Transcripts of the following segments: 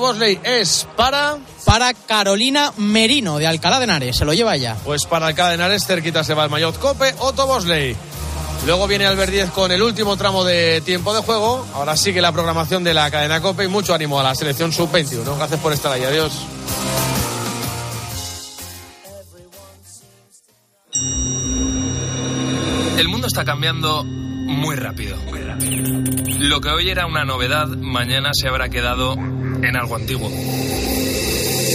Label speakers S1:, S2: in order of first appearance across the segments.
S1: Bosley es para...
S2: Para Carolina Merino, de Alcalá de Henares. Se lo lleva ya.
S1: Pues para Alcalá de Henares, cerquita se va el Mayotte Cope, Otto Bosley. Luego viene Albert 10 con el último tramo de tiempo de juego. Ahora sigue la programación de la cadena Cope y mucho ánimo a la selección sub-21. Gracias por estar ahí. Adiós.
S3: El mundo está cambiando muy rápido. Lo que hoy era una novedad, mañana se habrá quedado en algo antiguo.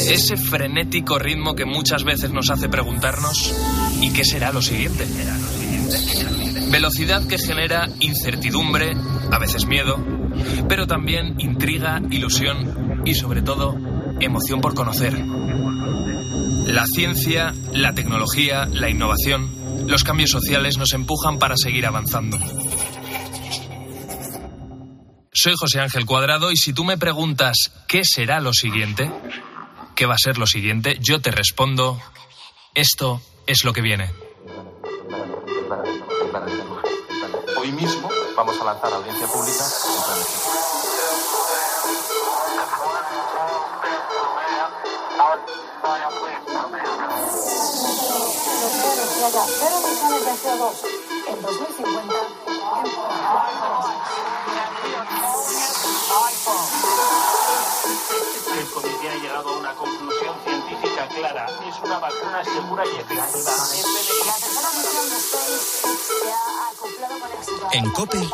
S3: Ese frenético ritmo que muchas veces nos hace preguntarnos ¿y qué será lo siguiente? Velocidad que genera incertidumbre, a veces miedo, pero también intriga, ilusión y sobre todo emoción por conocer. La ciencia, la tecnología, la innovación, los cambios sociales nos empujan para seguir avanzando. Soy José Ángel Cuadrado y si tú me preguntas qué será lo siguiente, qué va a ser lo siguiente, yo te respondo, esto es lo que viene.
S4: Hoy mismo vamos a lanzar a audiencia pública.
S5: Haya cero emisiones de CO2 en 2050
S6: El comité ha llegado a una conclusión científica clara. Es una vacuna segura y efectiva.
S7: En COPE,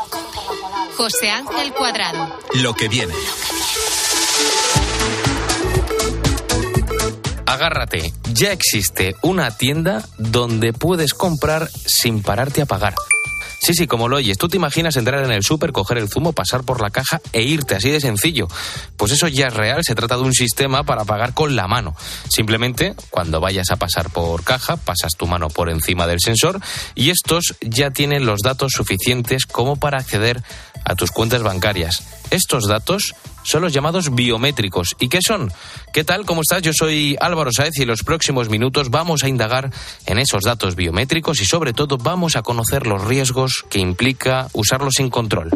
S8: José Ángel Cuadrado.
S7: lo que viene.
S9: Agárrate, ya existe una tienda donde puedes comprar sin pararte a pagar. Sí, sí, como lo oyes, tú te imaginas entrar en el súper, coger el zumo, pasar por la caja e irte, así de sencillo. Pues eso ya es real, se trata de un sistema para pagar con la mano. Simplemente, cuando vayas a pasar por caja, pasas tu mano por encima del sensor y estos ya tienen los datos suficientes como para acceder a tus cuentas bancarias. Estos datos son los llamados biométricos. ¿Y qué son? ¿Qué tal? ¿Cómo estás? Yo soy Álvaro Saez y en los próximos minutos vamos a indagar en esos datos biométricos y sobre todo vamos a conocer los riesgos que implica usarlos sin control.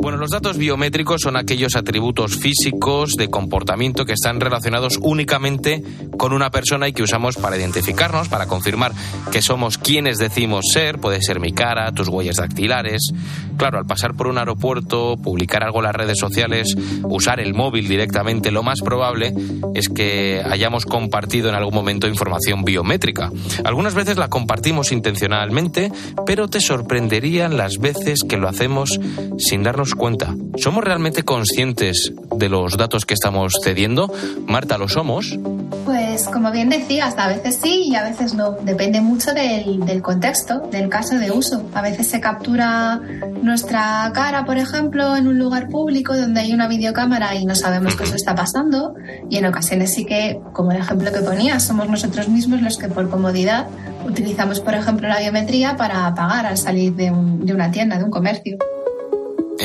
S9: Bueno, los datos biométricos son aquellos atributos físicos de comportamiento que están relacionados únicamente con una persona y que usamos para identificarnos, para confirmar que somos quienes decimos ser. Puede ser mi cara, tus huellas dactilares. Claro, al pasar por un aeropuerto, publicar algo en las redes sociales, usar el móvil directamente, lo más probable es que hayamos compartido en algún momento información biométrica. Algunas veces la compartimos intencionalmente, pero te sorprenderían las veces que lo hacemos sin darnos cuenta. ¿Somos realmente conscientes de los datos que estamos cediendo? Marta, ¿lo somos?
S10: Pues como bien decías, a veces sí y a veces no. Depende mucho del, del contexto, del caso de uso. A veces se captura nuestra cara, por ejemplo, en un lugar público donde hay una videocámara y no sabemos que eso está pasando. Y en ocasiones sí que, como el ejemplo que ponías, somos nosotros mismos los que por comodidad utilizamos, por ejemplo, la biometría para pagar al salir de, un- de una tienda, de un comercio.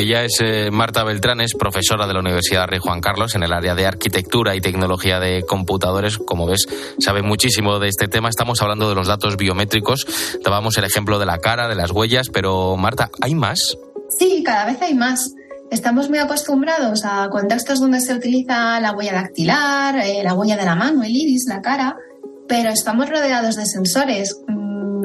S9: Ella es eh, Marta Beltrán, es profesora de la Universidad Rey Juan Carlos en el área de arquitectura y tecnología de computadores. Como ves, sabe muchísimo de este tema. Estamos hablando de los datos biométricos. Dábamos el ejemplo de la cara, de las huellas, pero Marta, ¿hay más?
S10: Sí, cada vez hay más. Estamos muy acostumbrados a contextos donde se utiliza la huella dactilar, eh, la huella de la mano, el iris, la cara, pero estamos rodeados de sensores.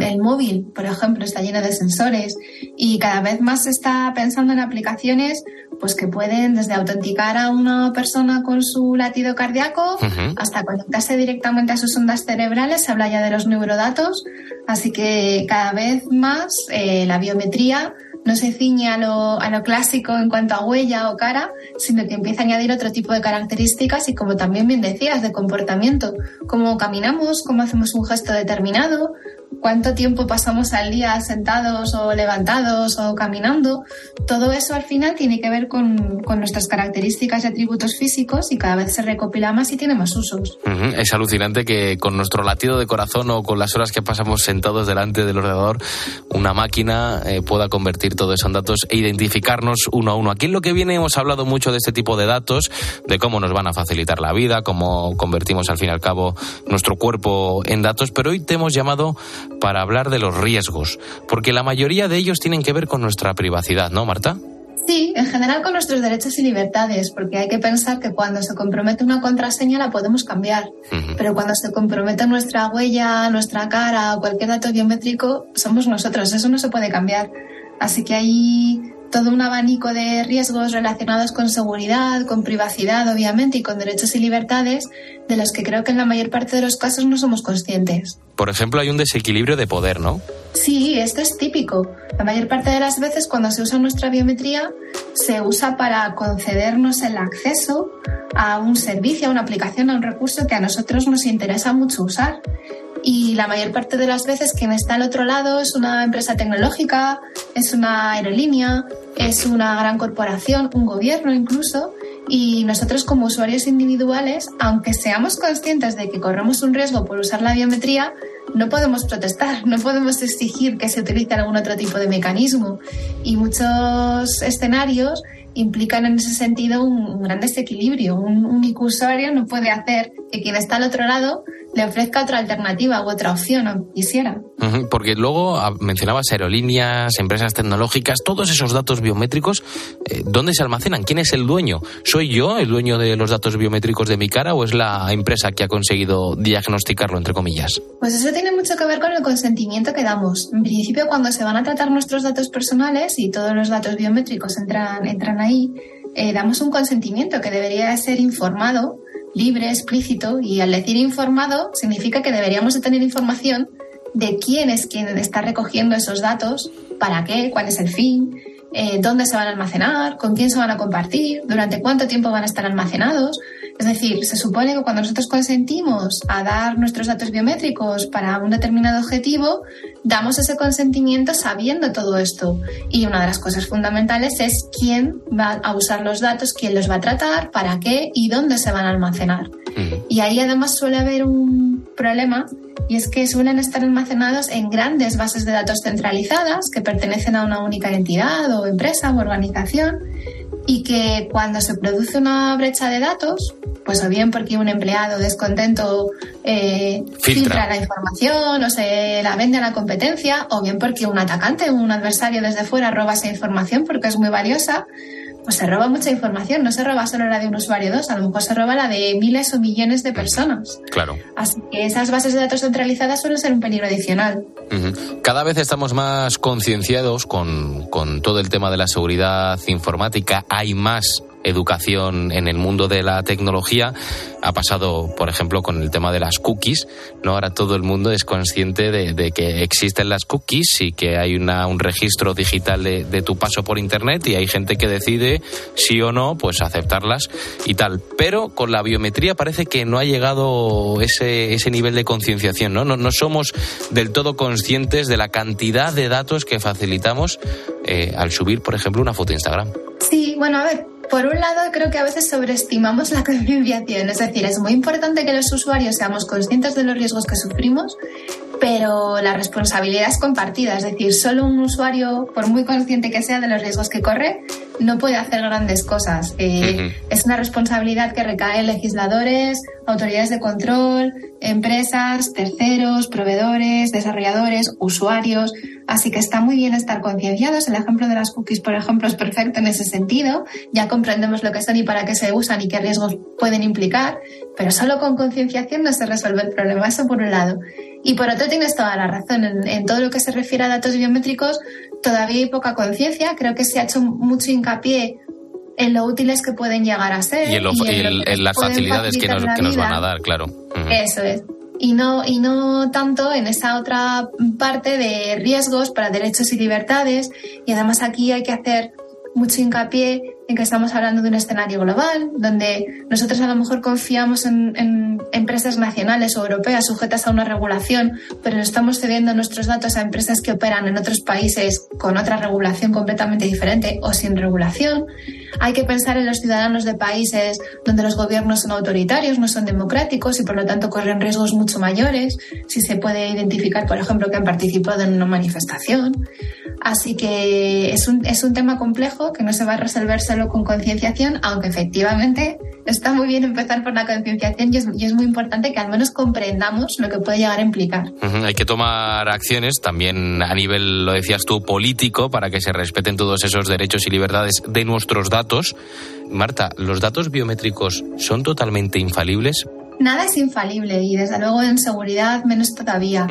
S10: El móvil, por ejemplo, está lleno de sensores y cada vez más se está pensando en aplicaciones pues que pueden desde autenticar a una persona con su latido cardíaco
S9: Ujú.
S10: hasta conectarse directamente a sus ondas cerebrales, se habla ya de los neurodatos, así que cada vez más eh, la biometría no se ciñe a lo, a lo clásico en cuanto a huella o cara, sino que empieza a añadir otro tipo de características y como también bien decías, de comportamiento, cómo caminamos, cómo hacemos un gesto determinado, cuánto tiempo pasamos al día sentados o levantados o caminando, todo eso al final tiene que ver con, nuestras características y atributos físicos y cada vez se recopila más y tiene más usos.
S9: Ujú, Es alucinante que con nuestro latido de corazón o con las horas que pasamos sentados delante del ordenador, una máquina eh, pueda convertir todo eso en datos e identificarnos uno a uno. Aquí en lo que viene hemos hablado mucho de este tipo de datos, de cómo nos van a facilitar la vida, cómo convertimos al fin y al cabo nuestro cuerpo en datos, pero hoy te hemos llamado para hablar de los riesgos, porque la mayoría de ellos tienen que ver con nuestra privacidad, ¿no, Marta?
S10: Sí, en general con nuestros derechos y libertades, porque hay que pensar que cuando se compromete una contraseña la podemos cambiar, pero cuando se compromete nuestra huella, nuestra cara o cualquier dato biométrico, somos nosotros, eso no se puede cambiar. Así que hay todo un abanico de riesgos relacionados con seguridad, con privacidad, obviamente, y con derechos y libertades, de los que creo que en la mayor parte de los casos no somos conscientes.
S9: Por ejemplo, hay un desequilibrio de poder, ¿no?
S10: Sí, esto es típico. La mayor parte de las veces cuando se usa nuestra biometría se usa para concedernos el acceso a un servicio, a una aplicación, a un recurso que a nosotros nos interesa mucho usar. Y la mayor parte de las veces quien está al otro lado es una empresa tecnológica, es una aerolínea, es una gran corporación, un gobierno incluso. Y nosotros como usuarios individuales, aunque seamos conscientes de que corremos un riesgo por usar la biometría, no podemos protestar, no podemos exigir que se utilice algún otro tipo de mecanismo. Y muchos escenarios implican en ese sentido un, gran desequilibrio. Un único usuario no puede hacer que quien está al otro lado le ofrezca otra alternativa u otra opción, o quisiera.
S9: porque luego ah, mencionabas aerolíneas, empresas tecnológicas, todos esos datos biométricos, eh, ¿dónde se almacenan? ¿Quién es el dueño? ¿Soy yo el dueño de los datos biométricos de mi cara o es la empresa que ha conseguido diagnosticarlo, entre comillas?
S10: Pues eso tiene mucho que ver con el consentimiento que damos. En principio, cuando se van a tratar nuestros datos personales y todos los datos biométricos entran, entran ahí, eh, damos un consentimiento que debería ser informado libre, explícito, y al decir informado significa que deberíamos de tener información de quién es quien está recogiendo esos datos, para qué, cuál es el fin, eh, dónde se van a almacenar, con quién se van a compartir, durante cuánto tiempo van a estar almacenados. Es decir, se supone que cuando nosotros consentimos a dar nuestros datos biométricos para un determinado objetivo, damos ese consentimiento sabiendo todo esto. Y una de las cosas fundamentales es quién va a usar los datos, quién los va a tratar, para qué y dónde se van a almacenar. Y ahí además suele haber un problema y es que suelen estar almacenados en grandes bases de datos centralizadas que pertenecen a una única entidad o empresa o organización y que cuando se produce una brecha de datos, pues o bien porque un empleado descontento eh, filtra. la información o se la vende a la competencia, o bien porque un atacante, un adversario desde fuera roba esa información porque es muy valiosa, pues se roba mucha información, no se roba solo la de un usuario dos, a lo mejor se roba la de miles o millones de personas.
S9: Claro.
S10: Así que esas bases de datos centralizadas suelen ser un peligro adicional.
S9: Cada vez estamos más concienciados con, con todo el tema de la seguridad informática, hay más educación en el mundo de la tecnología. Ha pasado, por ejemplo, con el tema de las cookies. ¿no? Ahora todo el mundo es consciente de, que existen las cookies y que hay una, un registro digital de, tu paso por Internet y hay gente que decide sí o no, pues aceptarlas y tal. Pero con la biometría parece que no ha llegado ese, ese nivel de concienciación. ¿no? ¿no? No somos del todo conscientes de la cantidad de datos que facilitamos eh, al subir, por ejemplo, una foto de Instagram.
S10: Sí, bueno, a ver, por un lado, creo que a veces sobreestimamos la concienciación, es decir, es muy importante que los usuarios seamos conscientes de los riesgos que sufrimos, pero la responsabilidad es compartida, es decir, solo un usuario, por muy consciente que sea de los riesgos que corre, no puede hacer grandes cosas. Eh, es una responsabilidad que recae en legisladores, autoridades de control, empresas, terceros, proveedores, desarrolladores, usuarios. Así que está muy bien estar concienciados. El ejemplo de las cookies, por ejemplo, es perfecto en ese sentido. Ya comprendemos lo que son y para qué se usan y qué riesgos pueden implicar, pero solo con concienciación no se resuelve el problema. Eso por un lado. Y por otro, tienes toda la razón. En, todo lo que se refiere a datos biométricos, todavía hay poca conciencia. Creo que se ha hecho mucho hincapié en lo útiles que pueden llegar a ser.
S9: Y en, las facilidades que nos, que nos, van a dar, claro.
S10: Eso es. Y no, y no tanto en esa otra parte de riesgos para derechos y libertades. Y además aquí hay que hacer mucho hincapié en que estamos hablando de un escenario global, donde nosotros a lo mejor confiamos en, empresas nacionales o europeas sujetas a una regulación, pero estamos cediendo nuestros datos a empresas que operan en otros países con otra regulación completamente diferente o sin regulación. Hay que pensar en los ciudadanos de países donde los gobiernos son autoritarios, no son democráticos y por lo tanto corren riesgos mucho mayores si se puede identificar, por ejemplo, que han participado en una manifestación. Así que es un, es un tema complejo que no se va a resolver solo con concienciación, aunque efectivamente está muy bien empezar por la concienciación y es, muy importante que al menos comprendamos lo que puede llegar a implicar.
S9: Hay que tomar acciones también a nivel, lo decías tú, político para que se respeten todos esos derechos y libertades de nuestros datos. Marta, ¿los datos biométricos son totalmente infalibles?
S10: Nada es infalible y desde luego en seguridad menos todavía.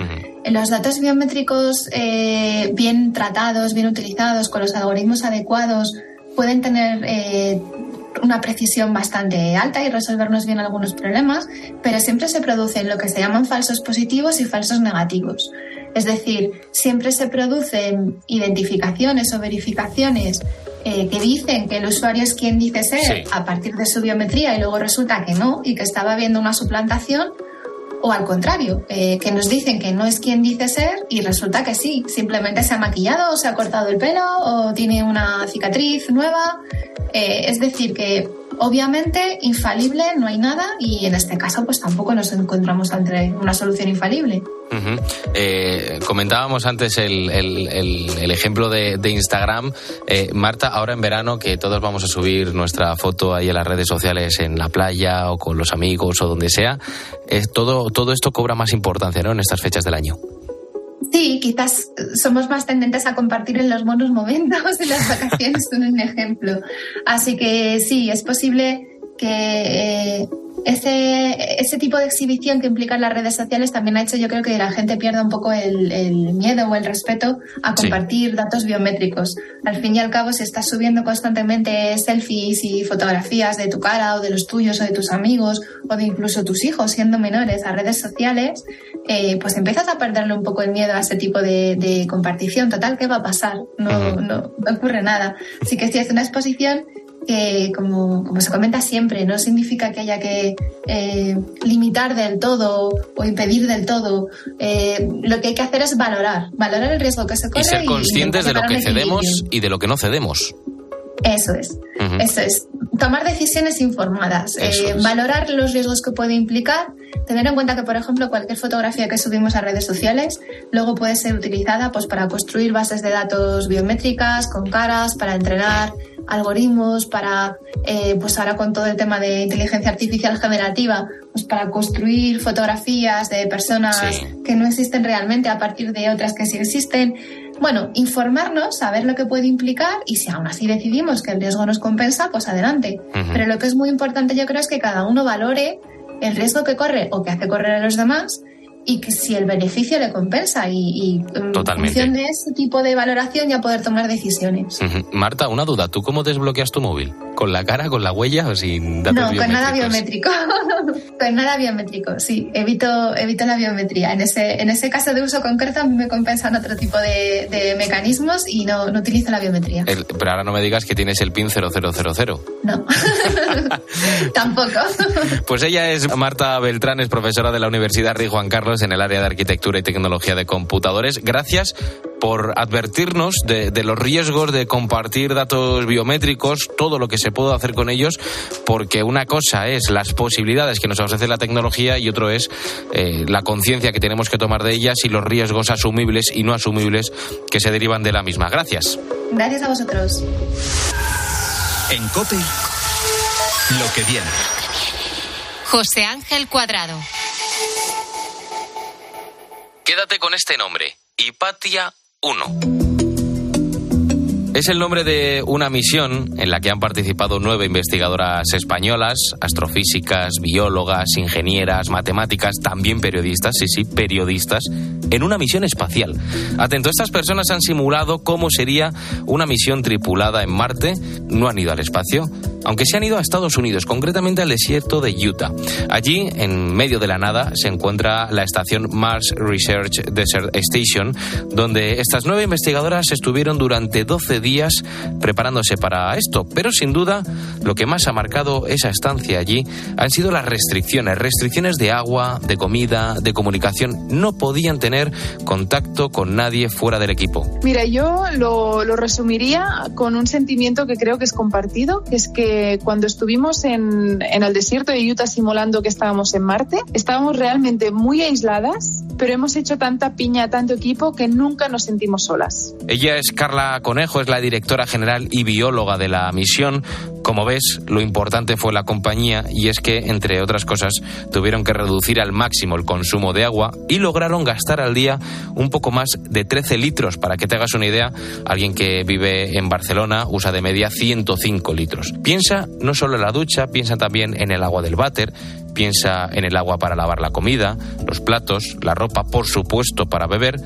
S10: Los datos biométricos eh, bien tratados, bien utilizados, con los algoritmos adecuados, pueden tener eh, una precisión bastante alta y resolvernos bien algunos problemas, pero siempre se producen lo que se llaman falsos positivos y falsos negativos. Es decir, siempre se producen identificaciones o verificaciones eh, que dicen que el usuario es quien dice ser a partir de su biometría y luego resulta que no y que estaba viendo una suplantación o al contrario, eh, que nos dicen que no es quien dice ser y resulta que sí, simplemente se ha maquillado o se ha cortado el pelo o tiene una cicatriz nueva. Eh, es decir, que obviamente infalible no hay nada y en este caso pues tampoco nos encontramos ante una solución infalible.
S9: Eh, comentábamos antes el, ejemplo de, Instagram. Marta, ahora en verano que todos vamos a subir nuestra foto ahí en las redes sociales en la playa o con los amigos o donde sea, es todo, todo esto cobra más importancia ¿no? en estas fechas del año.
S10: Sí, quizás somos más tendentes a compartir en los buenos momentos de las vacaciones, un ejemplo. Así que sí, es posible que eh, ese, ese tipo de exhibición que implican las redes sociales también ha hecho yo creo que la gente pierda un poco el, miedo o el respeto a compartir datos biométricos. Al fin y al cabo, si estás subiendo constantemente selfies y fotografías de tu cara o de los tuyos o de tus amigos o de incluso tus hijos siendo menores a redes sociales, eh, pues empiezas a perderle un poco el miedo a ese tipo de, compartición. Total, ¿qué va a pasar? No, no, no ocurre nada. Así que si es una exposición que, como, como, se comenta siempre, no significa que haya que eh, limitar del todo o impedir del todo. Eh, lo que hay que hacer es valorar, valorar el riesgo que se corre.
S9: Y ser conscientes de lo que cedemos y de lo que no cedemos.
S10: Eso es, eso es. Tomar decisiones informadas, eh, valorar los riesgos que puede implicar, tener en cuenta que, por ejemplo, cualquier fotografía que subimos a redes sociales luego puede ser utilizada pues, para construir bases de datos biométricas con caras, para entrenar algoritmos para, eh, pues ahora con todo el tema de inteligencia artificial generativa, pues para construir fotografías de personas que no existen realmente a partir de otras que sí existen. Bueno, informarnos, saber lo que puede implicar y si aún así decidimos que el riesgo nos compensa, pues adelante. Pero lo que es muy importante yo creo es que cada uno valore el riesgo que corre o que hace correr a los demás y que si el beneficio le compensa y, y en función de ese tipo de valoración ya poder tomar decisiones.
S9: Marta, una duda, ¿tú cómo desbloqueas tu móvil? ¿Con la cara, con la huella o sin datos
S10: No, con nada biométrico. con nada biométrico, sí. Evito, evito la biometría. En ese, en ese caso de uso concreto a mí me compensan otro tipo de, mecanismos y no, no, utilizo la biometría.
S9: pero ahora no me digas que tienes el PIN 0000.
S10: No, tampoco.
S9: pues ella es Marta Beltrán, es profesora de la Universidad Rey Juan Carlos en el área de arquitectura y tecnología de computadores. Gracias por advertirnos de, los riesgos de compartir datos biométricos, todo lo que se puede hacer con ellos, porque una cosa es las posibilidades que nos ofrece la tecnología y otro es eh, la conciencia que tenemos que tomar de ellas y los riesgos asumibles y no asumibles que se derivan de la misma. Gracias.
S10: Gracias a vosotros.
S7: En COPE, lo que viene.
S8: José Ángel Cuadrado.
S9: Quédate con este nombre, Hipatia 1. Es el nombre de una misión en la que han participado nueve investigadoras españolas, astrofísicas, biólogas, ingenieras, matemáticas, también periodistas, sí, sí, periodistas, en una misión espacial. Atento, estas personas han simulado cómo sería una misión tripulada en Marte, no han ido al espacio, aunque se han ido a Estados Unidos, concretamente al desierto de Utah. Allí, en medio de la nada, se encuentra la estación Mars Research Desert Station, donde estas nueve investigadoras estuvieron durante 12 días preparándose para esto, pero sin duda lo que más ha marcado esa estancia allí han sido las restricciones, restricciones de agua, de comida, de comunicación. No podían tener contacto con nadie fuera del equipo.
S11: Mira, yo lo, resumiría con un sentimiento que creo que es compartido, que es que que cuando estuvimos en, en el desierto de Utah simulando que estábamos en Marte, estábamos realmente muy aisladas, pero hemos hecho tanta piña, tanto equipo, que nunca nos sentimos solas.
S9: Ella es Carla Conejo, es la directora general y bióloga de la misión. Como ves, lo importante fue la compañía y es que, entre otras cosas, tuvieron que reducir al máximo el consumo de agua y lograron gastar al día un poco más de 13 litros. Para que te hagas una idea, alguien que vive en Barcelona usa de media 105 litros. Piensa no solo en la ducha, piensa también en el agua del váter, piensa en el agua para lavar la comida, los platos, la ropa, por supuesto, para beber.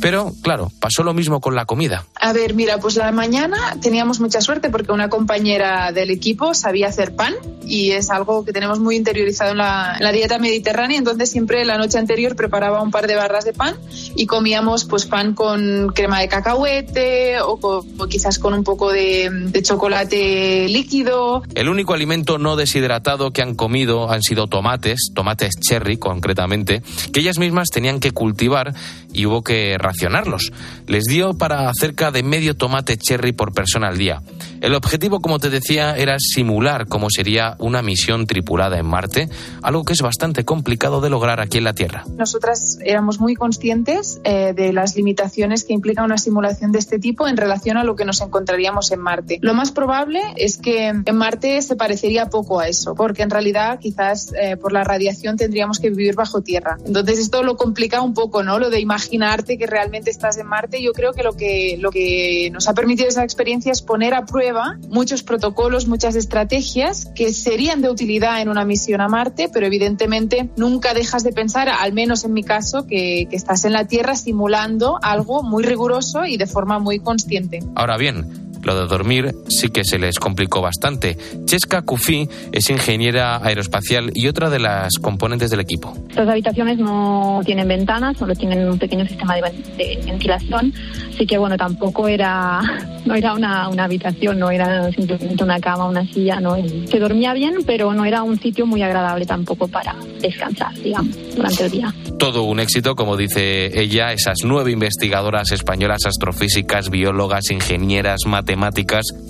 S9: Pero, claro, pasó lo mismo con la comida.
S11: A ver, mira, pues la mañana teníamos mucha suerte porque una compañera del equipo sabía hacer pan y es algo que tenemos muy interiorizado en la, en la dieta mediterránea. Entonces siempre la noche anterior preparaba un par de barras de pan y comíamos pues pan con crema de cacahuete o, co- o quizás con un poco de, de chocolate líquido.
S9: El único alimento no deshidratado que han comido han sido tomates, tomates cherry concretamente, que ellas mismas tenían que cultivar y hubo que racionarlos. Les dio para cerca de medio tomate cherry por persona al día. El objetivo, como te decía, era simular cómo sería una misión tripulada en Marte, algo que es bastante complicado de lograr aquí en la Tierra.
S11: Nosotras éramos muy conscientes eh, de las limitaciones que implica una simulación de este tipo en relación a lo que nos encontraríamos en Marte. Lo más probable es que en Marte se parecería poco a eso, porque en realidad quizás eh, por la radiación tendríamos que vivir bajo tierra. Entonces esto lo complica un poco, ¿no? Lo de imaginarte que realmente estás en Marte. Yo creo que lo que, lo que nos ha permitido esa experiencia es poner a prueba muchos protocolos, muchas estrategias que serían de utilidad en una misión a Marte, pero evidentemente nunca dejas de pensar, al menos en mi caso, que, que estás en la Tierra simulando algo muy riguroso y de forma muy consciente.
S9: Ahora bien, lo de dormir sí que se les complicó bastante. Cheska Kufi es ingeniera aeroespacial y otra de las componentes del equipo.
S12: Estas habitaciones no tienen ventanas, solo tienen un pequeño sistema de, ven- de ventilación, así que bueno, tampoco era, no era una, una habitación, no era simplemente una cama, una silla, no. Se dormía bien, pero no era un sitio muy agradable tampoco para descansar, digamos, durante el día.
S9: Todo un éxito, como dice ella, esas nueve investigadoras españolas, astrofísicas, biólogas, ingenieras, matemáticas,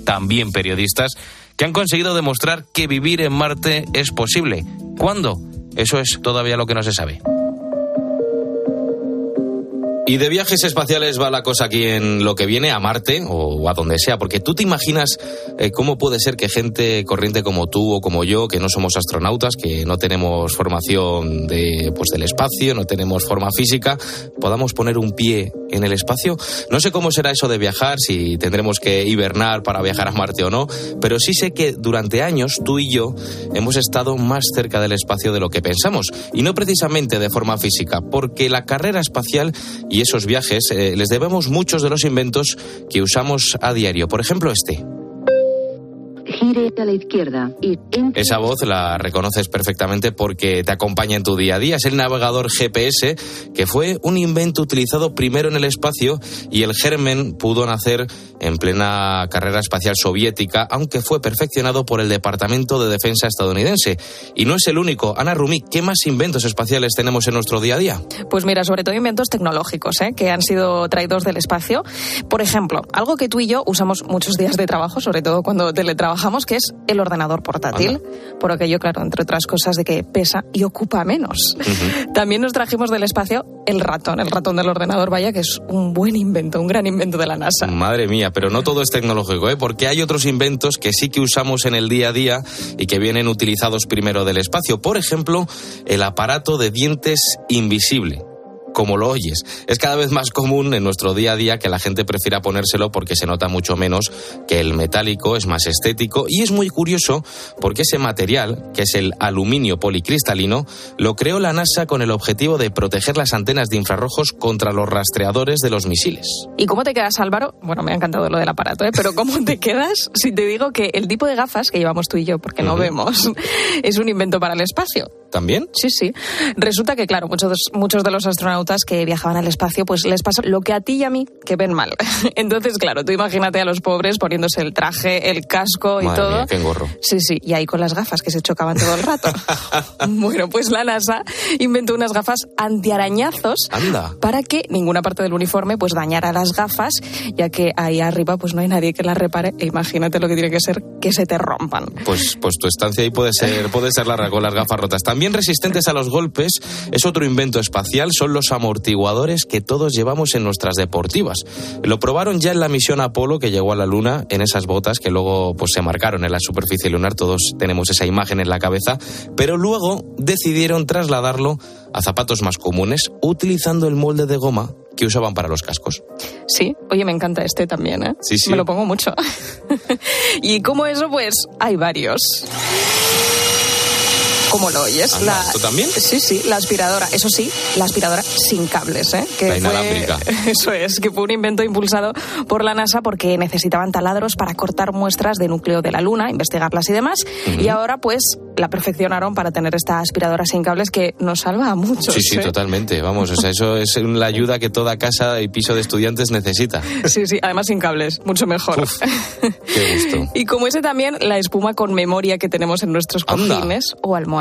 S9: también periodistas, que han conseguido demostrar que vivir en Marte es posible. ¿Cuándo? Eso es todavía lo que no se sabe. Y de viajes espaciales va la cosa aquí en lo que viene a Marte o a donde sea, porque tú te imaginas eh, cómo puede ser que gente corriente como tú o como yo, que no somos astronautas, que no tenemos formación de, pues, del espacio, no tenemos forma física, podamos poner un pie en el espacio. No sé cómo será eso de viajar, si tendremos que hibernar para viajar a Marte o no, pero sí sé que durante años tú y yo hemos estado más cerca del espacio de lo que pensamos, y no precisamente de forma física, porque la carrera espacial esos viajes eh, les debemos muchos de los inventos que usamos a diario. Por ejemplo, este.
S13: Gire a la izquierda y entre...
S9: Esa voz la reconoces perfectamente porque te acompaña en tu día a día. Es el navegador GPS, que fue un invento utilizado primero en el espacio y el germen pudo nacer en plena carrera espacial soviética, aunque fue perfeccionado por el Departamento de Defensa estadounidense. Y no es el único. Ana Rumi, ¿qué más inventos espaciales tenemos en nuestro día a día?
S14: Pues mira, sobre todo inventos tecnológicos ¿eh? que han sido traídos del espacio. Por ejemplo, algo que tú y yo usamos muchos días de trabajo, sobre todo cuando teletrabajamos, que es el ordenador portátil. Por aquello, claro, entre otras cosas, de que pesa y ocupa menos. También nos trajimos del espacio el ratón, el ratón del ordenador, vaya, que es un buen invento, un gran invento de la NASA.
S9: Madre mía, pero no todo es tecnológico, ¿eh? porque hay otros inventos que sí que usamos en el día a día y que vienen utilizados primero del espacio. Por ejemplo, el aparato de dientes invisible como lo oyes. Es cada vez más común en nuestro día a día que la gente prefiera ponérselo porque se nota mucho menos que el metálico, es más estético y es muy curioso porque ese material, que es el aluminio policristalino, lo creó la NASA con el objetivo de proteger las antenas de infrarrojos contra los rastreadores de los misiles.
S14: ¿Y cómo te quedas, Álvaro? Bueno, me ha encantado lo del aparato, ¿eh? pero ¿cómo te quedas si te digo que el tipo de gafas que llevamos tú y yo, porque no vemos, es un invento para el espacio?
S9: ¿También?
S14: Sí, sí. Resulta que, claro, muchos, muchos de los astronautas astronautas que viajaban al espacio, pues les pasó lo que a ti y a mí, que ven mal. Entonces, claro, tú imagínate a los pobres poniéndose el traje, el casco y
S9: Madre
S14: todo.
S9: mía, qué engorro.
S14: Sí, sí, y ahí con las gafas que se chocaban todo el rato. bueno, pues la NASA inventó unas gafas antiarañazos
S9: Anda.
S14: para que ninguna parte del uniforme pues dañara las gafas, ya que ahí arriba pues no hay nadie que las repare e imagínate lo que tiene que ser que se te rompan.
S9: Pues, pues tu estancia ahí puede ser, puede ser larga con las gafas rotas. También resistentes a los golpes es otro invento espacial, son los amortiguadores que todos llevamos en nuestras deportivas. Lo probaron ya en la misión Apolo que llegó a la Luna en esas botas que luego pues se marcaron en la superficie lunar, todos tenemos esa imagen en la cabeza, pero luego decidieron trasladarlo a zapatos más comunes utilizando el molde de goma que usaban para los cascos.
S14: Sí, oye, me encanta este también, ¿eh?
S9: Sí, sí.
S14: Me lo pongo mucho. y como eso, pues hay varios. ¿Cómo lo oyes?
S9: Anda, ¿esto también?
S14: Sí, sí, la aspiradora. Eso sí, la aspiradora sin cables, ¿eh? Que
S9: La
S14: fue-
S9: inalámbrica.
S14: Eso es, que fue un invento impulsado por la NASA porque necesitaban taladros para cortar muestras de núcleo de la Luna, investigarlas y demás. Y ahora, pues, la perfeccionaron para tener esta aspiradora sin cables que nos salva a muchos.
S9: Sí, sí,
S14: ¿eh?
S9: totalmente. Vamos, o sea, eso es la ayuda que toda casa y piso de estudiantes necesita.
S14: Sí, sí, además sin cables, mucho mejor.
S9: Qué gusto.
S14: Y como ese también, la espuma con memoria que tenemos en nuestros
S9: Anda.
S14: cojines o almohadas,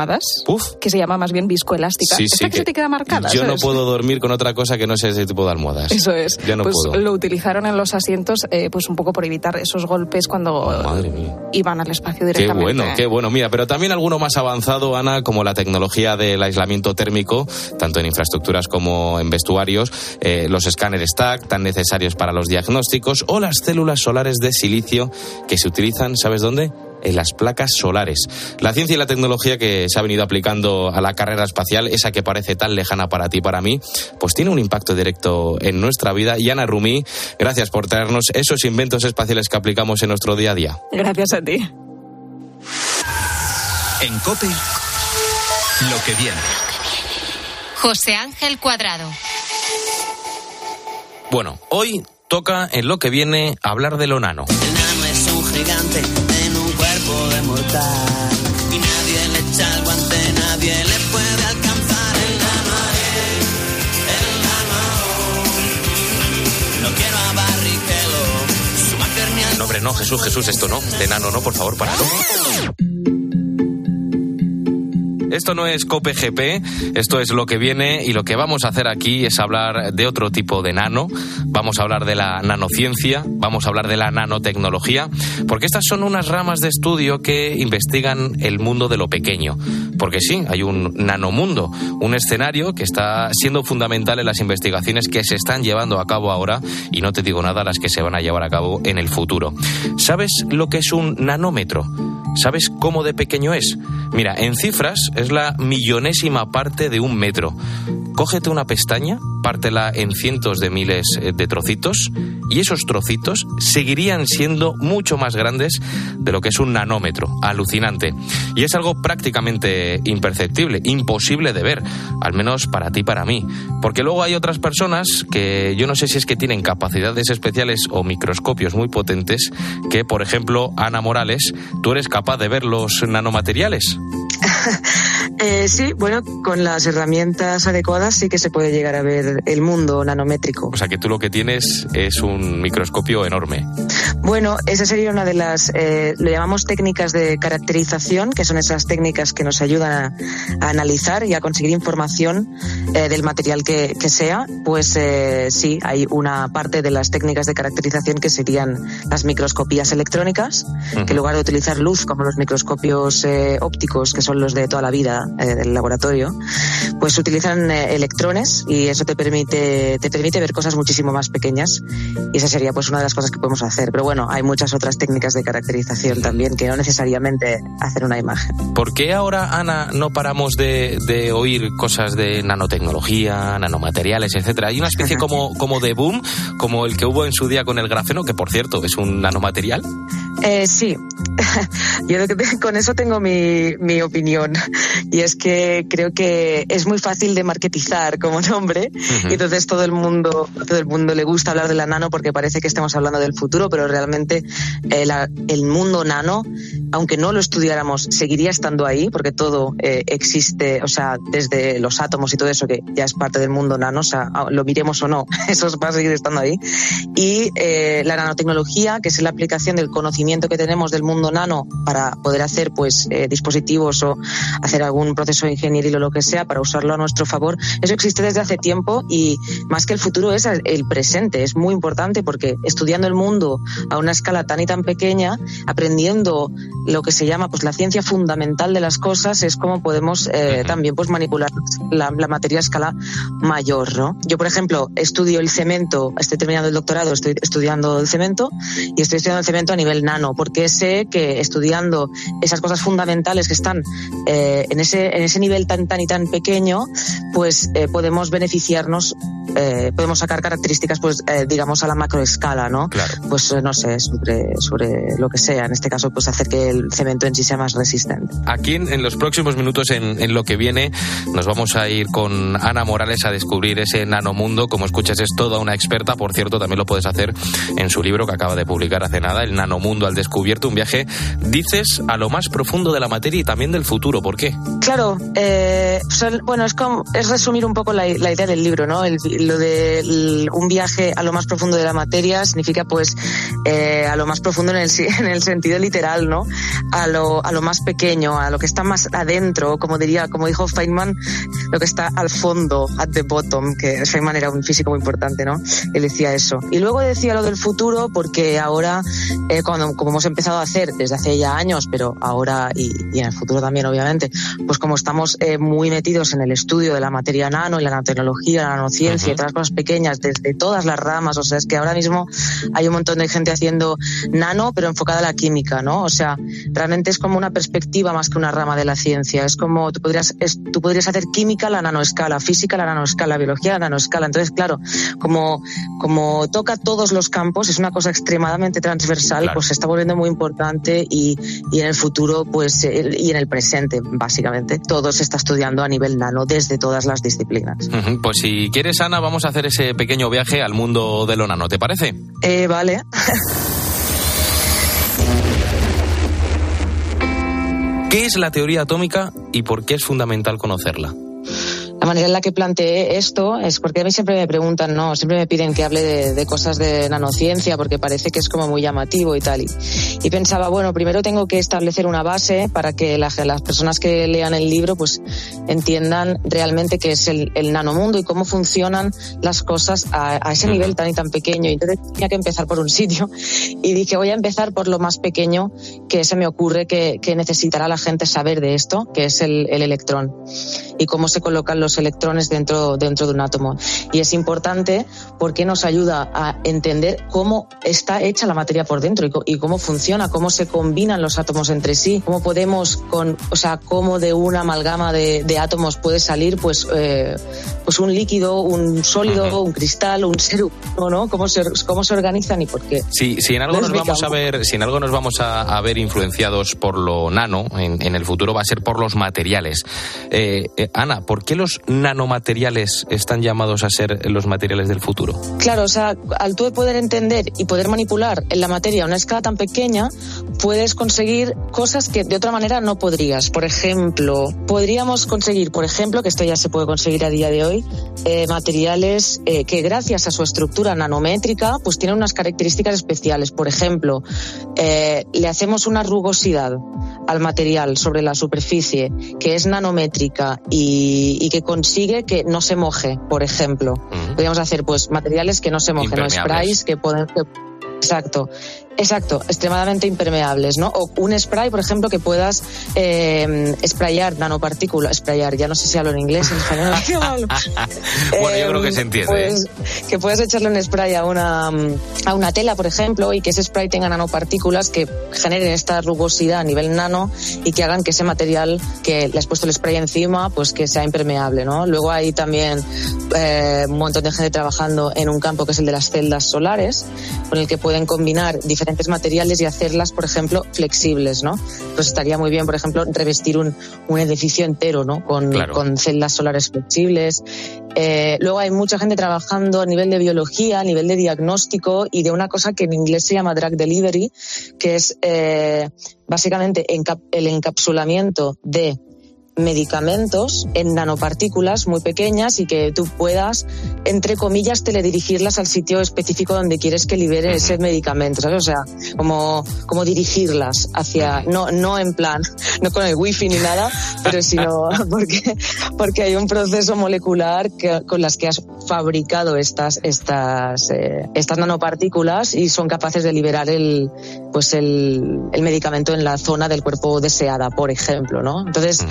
S14: que se llama más bien viscoelástica.
S9: Sí,
S14: Esta
S9: sí,
S14: que, se te queda marcada.
S9: Yo no puedo dormir con otra cosa que no sea ese tipo de almohadas.
S14: Eso es.
S9: Yo no
S14: pues
S9: puedo.
S14: lo utilizaron en los asientos, eh, pues un poco por evitar esos golpes cuando
S9: Madre mía.
S14: iban al espacio
S9: Qué
S14: directamente.
S9: bueno, qué bueno. Mira, pero también alguno más avanzado, Ana, como la tecnología del aislamiento térmico, tanto en infraestructuras como en vestuarios, eh, los escáneres TAC, tan necesarios para los diagnósticos, o las células solares de silicio que se utilizan, ¿sabes dónde? En las placas solares. La ciencia y la tecnología que se ha venido aplicando a la carrera espacial, esa que parece tan lejana para ti y para mí, pues tiene un impacto directo en nuestra vida. Y Ana Rumí, gracias por traernos esos inventos espaciales que aplicamos en nuestro día a día.
S14: Gracias a ti.
S7: En Cope, lo que viene.
S8: José Ángel Cuadrado.
S9: Bueno, hoy toca en lo que viene hablar de lo nano.
S15: es un gigante mortal. Y nadie le echa el guante, nadie le puede alcanzar el nano. El nano. No quiero a Barrichello, su
S9: No, hombre, no, Jesús, Jesús, esto no. De nano no, por favor, páralo. Esto no es Cope GP, esto es lo que viene y lo que vamos a hacer aquí es hablar de otro tipo de nano. Vamos a hablar de la nanociencia, vamos a hablar de la nanotecnología, porque estas son unas ramas de estudio que investigan el mundo de lo pequeño. Porque sí, hay un nanomundo, un escenario que está siendo fundamental en las investigaciones que se están llevando a cabo ahora y no te digo nada las que se van a llevar a cabo en el futuro. ¿Sabes lo que es un nanómetro? ¿Sabes cómo de pequeño es? Mira, en cifras es la millonésima parte de un metro. Cógete una pestaña, pártela en cientos de miles eh, de trocitos y esos trocitos seguirían siendo mucho más grandes de lo que es un nanómetro. Alucinante. Y es algo prácticamente imperceptible, imposible de ver, al menos para ti para mí. Porque luego hay otras personas que yo no sé si es que tienen capacidades especiales o microscopios muy potentes que, por ejemplo, Ana Morales, tú eres capaz de ver los nanomateriales.
S16: Eh, sí, bueno, con las herramientas adecuadas sí que se puede llegar a ver el mundo nanométrico.
S9: O sea que tú lo que tienes es un microscopio enorme.
S16: Bueno, esa sería una de las, eh, lo llamamos técnicas de caracterización, que son esas técnicas que nos ayudan a, a analizar y a conseguir información eh, del material que, que sea. Pues eh, sí, hay una parte de las técnicas de caracterización que serían las microscopías electrónicas, que en lugar de utilizar luz como los microscopios eh, ópticos, que son los de toda la vida del laboratorio, pues utilizan electrones y eso te permite, te permite ver cosas muchísimo más pequeñas. Y esa sería pues una de las cosas que podemos hacer. Pero bueno, hay muchas otras técnicas de caracterización también que no necesariamente hacen una imagen.
S9: ¿Por qué ahora, Ana, no paramos de, de oír cosas de nanotecnología, nanomateriales, etcétera? Hay una especie como, como de boom, como el que hubo en su día con el grafeno, que por cierto es un nanomaterial.
S16: Eh, sí, yo con eso tengo mi, mi, opinión y es que creo que es muy fácil de marketizar como nombre y entonces todo el mundo todo el mundo le gusta hablar de la nano porque parece que estamos hablando del futuro, pero realmente eh, el mundo nano, aunque no lo estudiáramos, seguiría estando ahí porque todo eh, existe, o sea, desde los átomos y todo eso que ya es parte del mundo nano, o sea, lo miremos o no, eso va a seguir estando ahí. Y eh, la nanotecnología, que es la aplicación del conocimiento que tenemos del mundo nano para poder hacer pues dispositivos o hacer algún proceso de ingeniería o lo que sea para usarlo a nuestro favor, eso existe desde hace tiempo y más que el futuro es el presente. Es muy importante porque estudiando el mundo a una escala tan y tan pequeña, aprendiendo lo que se llama pues la ciencia fundamental de las cosas, es como podemos eh, también pues manipular la, materia a escala mayor, ¿no? Yo, por ejemplo, estudio el cemento, estoy terminando el doctorado, estoy estudiando el cemento y estoy estudiando el cemento a nivel nano, porque sé que estudiando esas cosas fundamentales que están eh, en, ese, en ese nivel tan, tan y tan pequeño, pues eh, podemos beneficiarnos, podemos sacar características, pues digamos, a la macroescala, ¿no?
S9: Claro.
S16: Pues no sé, sobre, sobre lo que sea, en este caso, pues hacer que el cemento en sí sea más resistente.
S9: Aquí en, los próximos minutos, en, en, lo que viene, nos vamos a ir con Ana Morales a descubrir ese nanomundo. Como escuchas, es toda una experta. Por cierto, también lo puedes hacer en su libro que acaba de publicar hace nada, El nanomundo al descubierto. Un viaje, dices, a lo más profundo de la materia y también del futuro. ¿Por qué?
S16: Claro, eh, bueno, es, como, es resumir un poco la, idea del libro, ¿no? lo de un viaje a lo más profundo de la materia significa, pues, eh, a lo más profundo en el, en el sentido literal, ¿no? A lo, a lo más pequeño, a lo que está más adentro, como diría, como dijo Feynman, lo que está al fondo, at the bottom, que Feynman era un físico muy importante, ¿no? Él decía eso. Y luego decía lo del futuro, porque ahora, eh, cuando, como hemos empezado a hacer desde hace ya años, pero ahora y, y en el futuro también, obviamente, pues como estamos eh, muy metidos en el estudio de la materia nano y la nanotecnología, la nanociencia y todas las cosas pequeñas desde todas las ramas, o sea, es que ahora mismo hay un montón de gente haciendo nano, pero enfocada a la química, ¿no? O sea, realmente es como una perspectiva más que una rama de la ciencia. Es como tú podrías, tú podrías hacer química a la nanoescala, física a la nanoescala, biología a la nanoescala. Entonces, claro, como, como toca todos los campos, es una cosa extremadamente transversal, pues se está volviendo muy importante y, y en el futuro, pues, y en el presente, básicamente, todo se está estudiando a nivel nano desde todas las disciplinas.
S9: Pues si quieres, Ana, vamos a hacer ese pequeño viaje al mundo de lo nano, ¿te parece?
S16: Eh, vale.
S9: ¿Qué es la teoría atómica y por qué es fundamental conocerla?
S16: La manera en la que planteé esto es porque a mí siempre me preguntan, no, siempre me piden que hable de, cosas de nanociencia porque parece que es como muy llamativo y tal. Y, pensaba, bueno, primero tengo que establecer una base para que las personas que lean el libro pues entiendan realmente qué es el, nanomundo y cómo funcionan las cosas a, ese nivel tan y tan pequeño. Y entonces tenía que empezar por un sitio y dije, voy a empezar por lo más pequeño que se me ocurre que, necesitará la gente saber de esto, que es el, el electrón y cómo se colocan los electrones dentro, dentro de un átomo. Y es importante porque nos ayuda a entender cómo está hecha la materia por dentro y, cómo funciona, cómo se combinan los átomos entre sí, cómo podemos, con, o sea, cómo de una amalgama de, átomos puede salir pues, eh, pues un líquido, un sólido, un cristal, un ser humano, ¿no? Cómo se, cómo se organizan y por qué.
S9: Sí, si en algo nos vamos a ver, si en algo nos vamos a, ver influenciados por lo nano en, el futuro va a ser por los materiales. Eh, eh, Ana, ¿por qué los nanomateriales están llamados a ser los materiales del futuro?
S16: Claro, o sea, al tú poder entender y poder manipular en la materia a una escala tan pequeña, puedes conseguir cosas que de otra manera no podrías. Por ejemplo, podríamos conseguir, por ejemplo, que esto ya se puede conseguir a día de hoy, eh, materiales eh, que gracias a su estructura nanométrica, pues tienen unas características especiales. Por ejemplo, eh, le hacemos una rugosidad al material sobre la superficie que es nanométrica y, y que consigue que no se moje, por ejemplo. Podríamos hacer pues materiales que no se mojen, o sprays que pueden... exacto. Exacto, extremadamente impermeables, ¿no? O un spray, por ejemplo, que puedas eh, sprayar nanopartículas, sprayar, ya no sé si hablo en inglés, en español.
S9: bueno, yo creo que se entiende. ¿eh?
S16: Pues, que puedes echarle un spray a una, a una tela, por ejemplo, y que ese spray tenga nanopartículas que generen esta rugosidad a nivel nano y que hagan que ese material que le has puesto el spray encima, pues que sea impermeable, ¿no? Luego hay también eh, un montón de gente trabajando en un campo que es el de las celdas solares, con el que pueden combinar diferentes diferentes materiales y hacerlas, por ejemplo, flexibles, ¿no? Pues estaría muy bien, por ejemplo, revestir un, un edificio entero, ¿no? Con, con celdas solares flexibles. Eh, luego hay mucha gente trabajando a nivel de biología, a nivel de diagnóstico y de una cosa que en inglés se llama drug delivery, que es eh, básicamente el encapsulamiento de medicamentos en nanopartículas muy pequeñas y que tú puedas, entre comillas, teledirigirlas al sitio específico donde quieres que libere ese medicamento, ¿sabes? O sea, como, como dirigirlas hacia, no, no en plan, no con el wifi ni nada, pero sino porque, porque hay un proceso molecular que, con las que has fabricado estas, estas, eh, estas nanopartículas y son capaces de liberar el, pues el, el medicamento en la zona del cuerpo deseada, por ejemplo, ¿no? Entonces,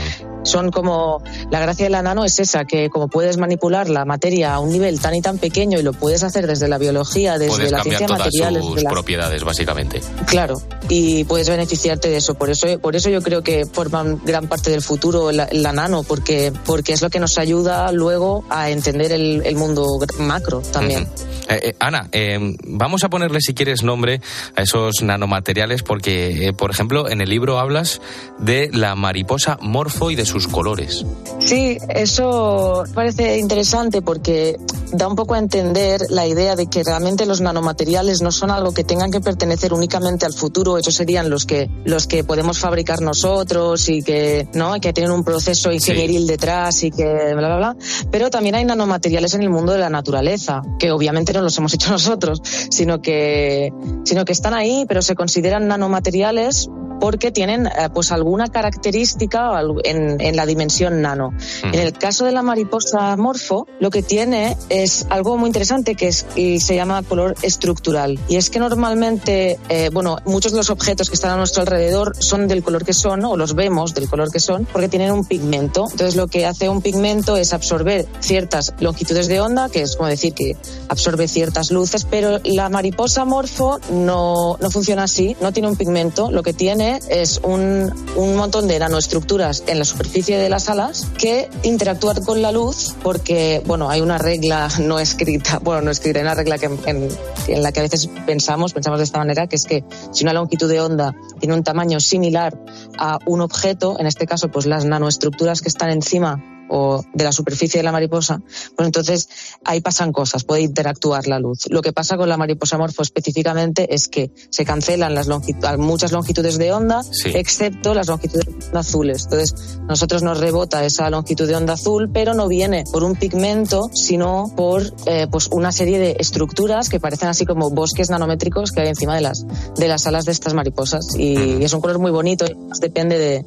S16: son como la gracia de la nano es esa que como puedes manipular la materia a un nivel tan y tan pequeño y lo puedes hacer desde la biología desde
S9: puedes
S16: la ciencia
S9: todas
S16: material
S9: sus
S16: desde la-
S9: propiedades, básicamente.
S16: claro y puedes beneficiarte de eso. Por eso por eso yo creo que forman gran parte del futuro la, la nano porque porque es lo que nos ayuda luego a entender el, el mundo macro también.
S9: Eh, eh, Ana, eh, vamos a ponerle si quieres nombre a esos nanomateriales porque, eh, por ejemplo, en el libro hablas de la mariposa morfo y de sus colores.
S16: Sí, eso parece interesante porque da un poco a entender la idea de que realmente los nanomateriales no son algo que tengan que pertenecer únicamente al futuro, esos serían los que los que podemos fabricar nosotros y que no que tienen un proceso ingenieril detrás y que bla bla bla, pero también hay nanomateriales en el mundo de la naturaleza, que obviamente no los hemos hecho nosotros, sino que sino que están ahí, pero se consideran nanomateriales porque tienen eh, pues alguna característica en, en la dimensión nano. En el caso de la mariposa morfo, lo que tiene es algo muy interesante que es, y se llama color estructural. Y es que normalmente, eh, bueno, muchos de los objetos que están a nuestro alrededor son del color que son, o los vemos del color que son, porque tienen un pigmento. Entonces lo que hace un pigmento es absorber ciertas longitudes de onda, que es como decir que absorbe ciertas luces, pero la mariposa morfo no, no funciona así, no tiene un pigmento, lo que tiene es un, un montón de nanoestructuras en la superficie de las alas que interactúan con la luz porque, bueno, hay una regla no escrita, bueno, no escrita, hay una regla que, en, en la que a veces pensamos, pensamos de esta manera, que es que si una longitud de onda tiene un tamaño similar a un objeto, en este caso, pues las nanoestructuras que están encima o de la superficie de la mariposa, pues entonces ahí pasan cosas, puede interactuar la luz. Lo que pasa con la mariposa morfo específicamente es que se cancelan las longitu- muchas longitudes de onda,
S9: Sí.
S16: excepto las longitudes de onda azules. Entonces, nosotros nos rebota esa longitud de onda azul, pero no viene por un pigmento, sino por eh, pues una serie de estructuras que parecen así como bosques nanométricos que hay encima de las, de las alas de estas mariposas. Y, es un color muy bonito, y depende de,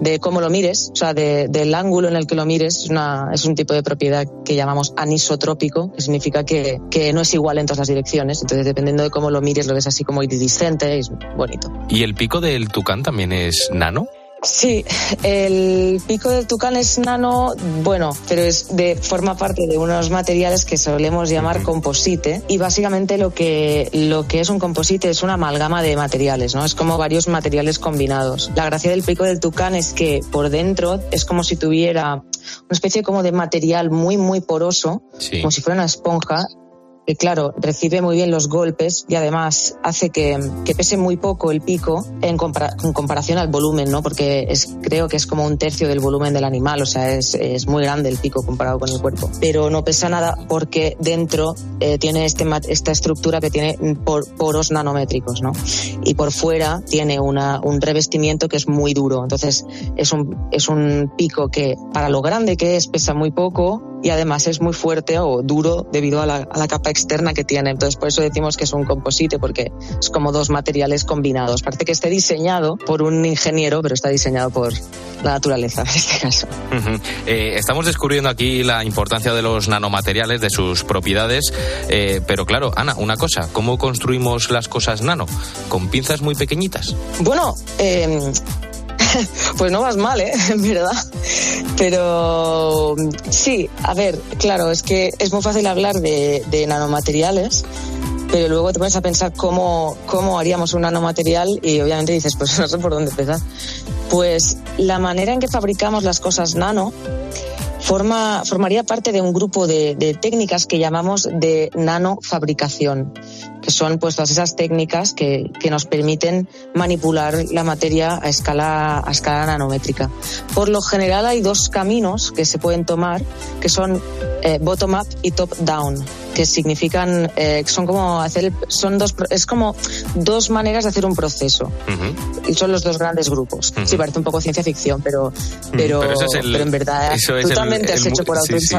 S16: de cómo lo mires, o sea, de- del ángulo en el que lo mires, es, una, es un tipo de propiedad que llamamos anisotrópico, que significa que, no es igual en todas las direcciones. Entonces, dependiendo de cómo lo mires, lo ves así como iridiscente, es bonito.
S9: ¿Y el pico del tucán también es nano?
S16: Sí, el pico del tucán es nano, bueno, pero es de forma parte de unos materiales que solemos llamar composite y básicamente lo que lo que es un composite es una amalgama de materiales, ¿no? Es como varios materiales combinados. La gracia del pico del tucán es que por dentro es como si tuviera una especie como de material muy muy poroso,
S9: Sí.
S16: como si fuera una esponja que claro, recibe muy bien los golpes y además hace que, que pese muy poco el pico en, compara- en comparación al volumen, ¿no? Porque es, creo que es como un tercio del volumen del animal, o sea, es, es muy grande el pico comparado con el cuerpo. Pero no pesa nada porque dentro eh, tiene este, esta estructura que tiene por- poros nanométricos, ¿no? Y por fuera tiene una, un revestimiento que es muy duro. Entonces, es un, es un pico que, para lo grande que es, pesa muy poco y además es muy fuerte o duro debido a la, a la capa externa que tiene. Entonces, por eso decimos que es un composite, porque es como dos materiales combinados. Parece que esté diseñado por un ingeniero, pero está diseñado por la naturaleza en este caso.
S9: Eh, estamos descubriendo aquí la importancia de los nanomateriales, de sus propiedades, eh, pero claro, Ana, una cosa, ¿cómo construimos las cosas nano? ¿Con pinzas muy pequeñitas?
S16: Bueno, eh, pues no vas mal, ¿eh? En verdad. Pero sí, a ver, claro, es que es muy fácil hablar de, nanomateriales, pero luego te pones a pensar cómo, cómo haríamos un nanomaterial y obviamente dices, pues no sé por dónde empezar. Pues la manera en que fabricamos las cosas nano forma, formaría parte de un grupo de técnicas que llamamos de nanofabricación, que son pues todas esas técnicas que, que nos permiten manipular la materia a escala, a escala nanométrica. Por lo general hay dos caminos que se pueden tomar, que son eh, bottom-up y top-down que significan eh, son como hacer son dos es como dos maneras de hacer un proceso y son los dos grandes grupos
S9: Ujú.
S16: sí parece un poco ciencia ficción pero pero,
S9: Pero eso es el-
S16: pero en verdad
S9: eso es
S16: tú
S9: el- el
S16: hecho por
S9: sí, sí.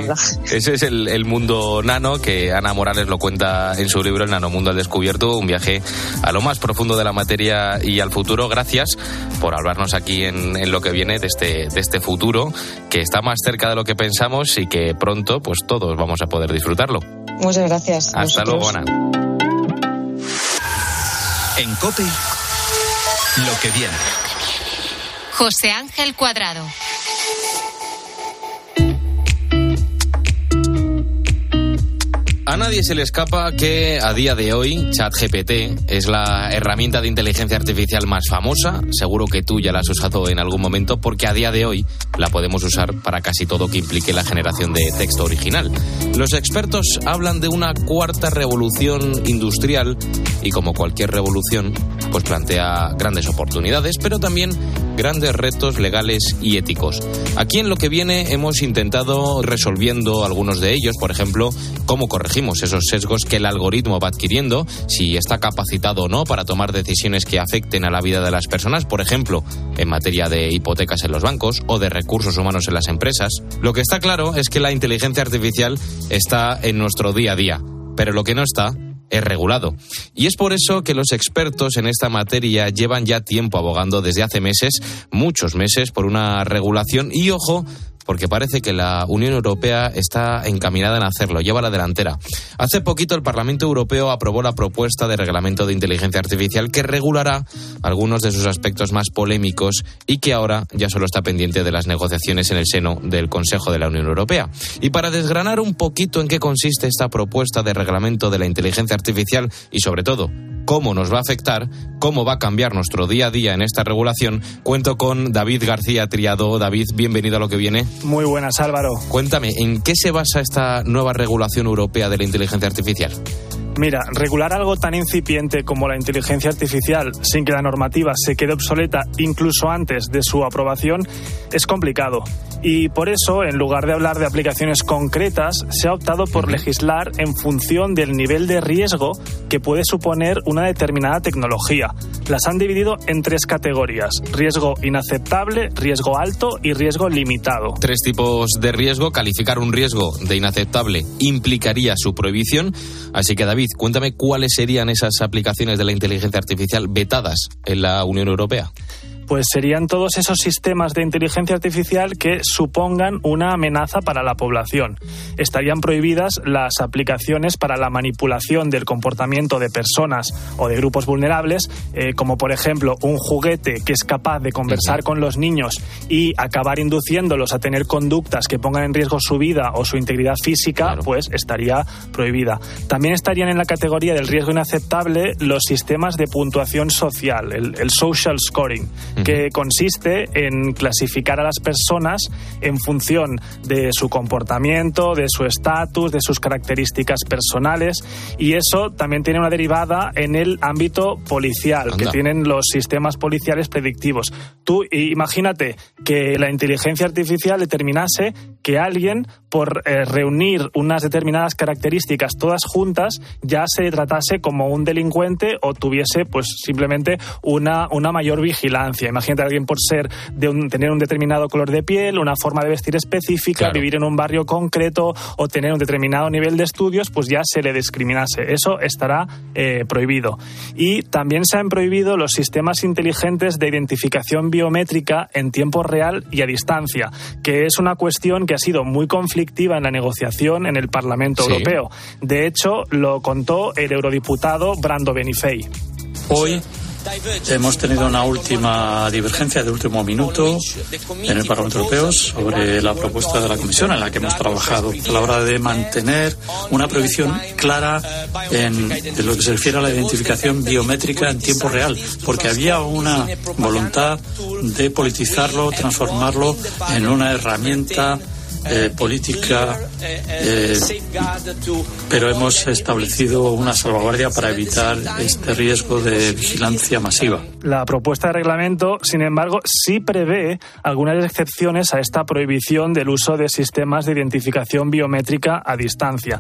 S9: Ese es el, el mundo nano que Ana Morales lo cuenta en su libro El nanomundo al descubierto, un viaje a lo más profundo de la materia y al futuro. Gracias por hablarnos aquí en, en lo que viene de este, de este futuro que está más cerca de lo que pensamos y que pronto pues todos vamos a poder disfrutarlo.
S16: muchas gracias
S9: Hasta luego. Ana.
S7: En Cope, lo que viene.
S8: José Ángel Cuadrado.
S9: A nadie se le escapa que a día de hoy ChatGPT es la herramienta de inteligencia artificial más famosa. Seguro que tú ya la has usado en algún momento porque a día de hoy la podemos usar para casi todo que implique la generación de texto original. Los expertos hablan de una cuarta revolución industrial y como cualquier revolución, pues plantea grandes oportunidades, pero también grandes retos legales y éticos. Aquí en lo que viene hemos intentado resolviendo algunos de ellos, por ejemplo, cómo corregimos esos sesgos que el algoritmo va adquiriendo, si está capacitado o no para tomar decisiones que afecten a la vida de las personas, por ejemplo, en materia de hipotecas en los bancos o de recursos humanos en las empresas. Lo que está claro es que la inteligencia artificial está en nuestro día a día, pero lo que no está es regulado. Y es por eso que los expertos en esta materia llevan ya tiempo abogando desde hace meses, muchos meses, por una regulación y ojo, porque parece que la Unión Europea está encaminada en hacerlo, lleva la delantera. Hace poquito el Parlamento Europeo aprobó la propuesta de reglamento de inteligencia artificial que regulará algunos de sus aspectos más polémicos y que ahora ya solo está pendiente de las negociaciones en el seno del Consejo de la Unión Europea. Y para desgranar un poquito en qué consiste esta propuesta de reglamento de la inteligencia artificial y sobre todo cómo nos va a afectar, cómo va a cambiar nuestro día a día en esta regulación, cuento con David García Triado. David, bienvenido a lo que viene.
S17: Muy buenas, Álvaro.
S9: Cuéntame, ¿en qué se basa esta nueva regulación europea de la inteligencia artificial?
S17: Mira, regular algo tan incipiente como la inteligencia artificial sin que la normativa se quede obsoleta incluso antes de su aprobación es complicado. Y por eso, en lugar de hablar de aplicaciones concretas, se ha optado por legislar en función del nivel de riesgo que puede suponer una determinada tecnología. Las han dividido en tres categorías. Riesgo inaceptable, riesgo alto y riesgo limitado.
S9: Tres tipos de riesgo. Calificar un riesgo de inaceptable implicaría su prohibición. Así que, David, cuéntame cuáles serían esas aplicaciones de la inteligencia artificial vetadas en la Unión Europea.
S17: Pues serían todos esos sistemas de inteligencia artificial que supongan una amenaza para la población. Estarían prohibidas las aplicaciones para la manipulación del comportamiento de personas o de grupos vulnerables, eh, como por ejemplo un juguete que es capaz de conversar con los niños y acabar induciéndolos a tener conductas que pongan en riesgo su vida o su integridad física, pues estaría prohibida. También estarían en la categoría del riesgo inaceptable los sistemas de puntuación social, el, el social scoring, que consiste en clasificar a las personas en función de su comportamiento, de su estatus, de sus características personales y eso también tiene una derivada en el ámbito policial, que
S9: Anda.
S17: tienen los sistemas policiales predictivos. Tú imagínate que la inteligencia artificial determinase que alguien por eh, reunir unas determinadas características todas juntas ya se tratase como un delincuente o tuviese pues simplemente una, una mayor vigilancia. Imagínate a alguien por ser de un, tener un determinado color de piel, una forma de vestir específica,
S9: Claro.
S17: vivir en un barrio concreto o tener un determinado nivel de estudios, pues ya se le discriminase. Eso estará eh, prohibido. Y también se han prohibido los sistemas inteligentes de identificación biométrica en tiempo real y a distancia, que es una cuestión que ha sido muy conflictiva en la negociación en el Parlamento
S18: Sí.
S17: Europeo. De hecho, lo contó el eurodiputado Brando Benifei.
S18: Hoy hemos tenido una última divergencia de último minuto en el Parlamento Europeo sobre la propuesta de la Comisión en la que hemos trabajado a la hora de mantener una prohibición clara en, en lo que se refiere a la identificación biométrica en tiempo real, porque había una voluntad de politizarlo, transformarlo en una herramienta eh, política, eh, pero hemos establecido una salvaguardia para evitar este riesgo de vigilancia masiva.
S17: La propuesta de reglamento, sin embargo, sí prevé algunas excepciones a esta prohibición del uso de sistemas de identificación biométrica a distancia.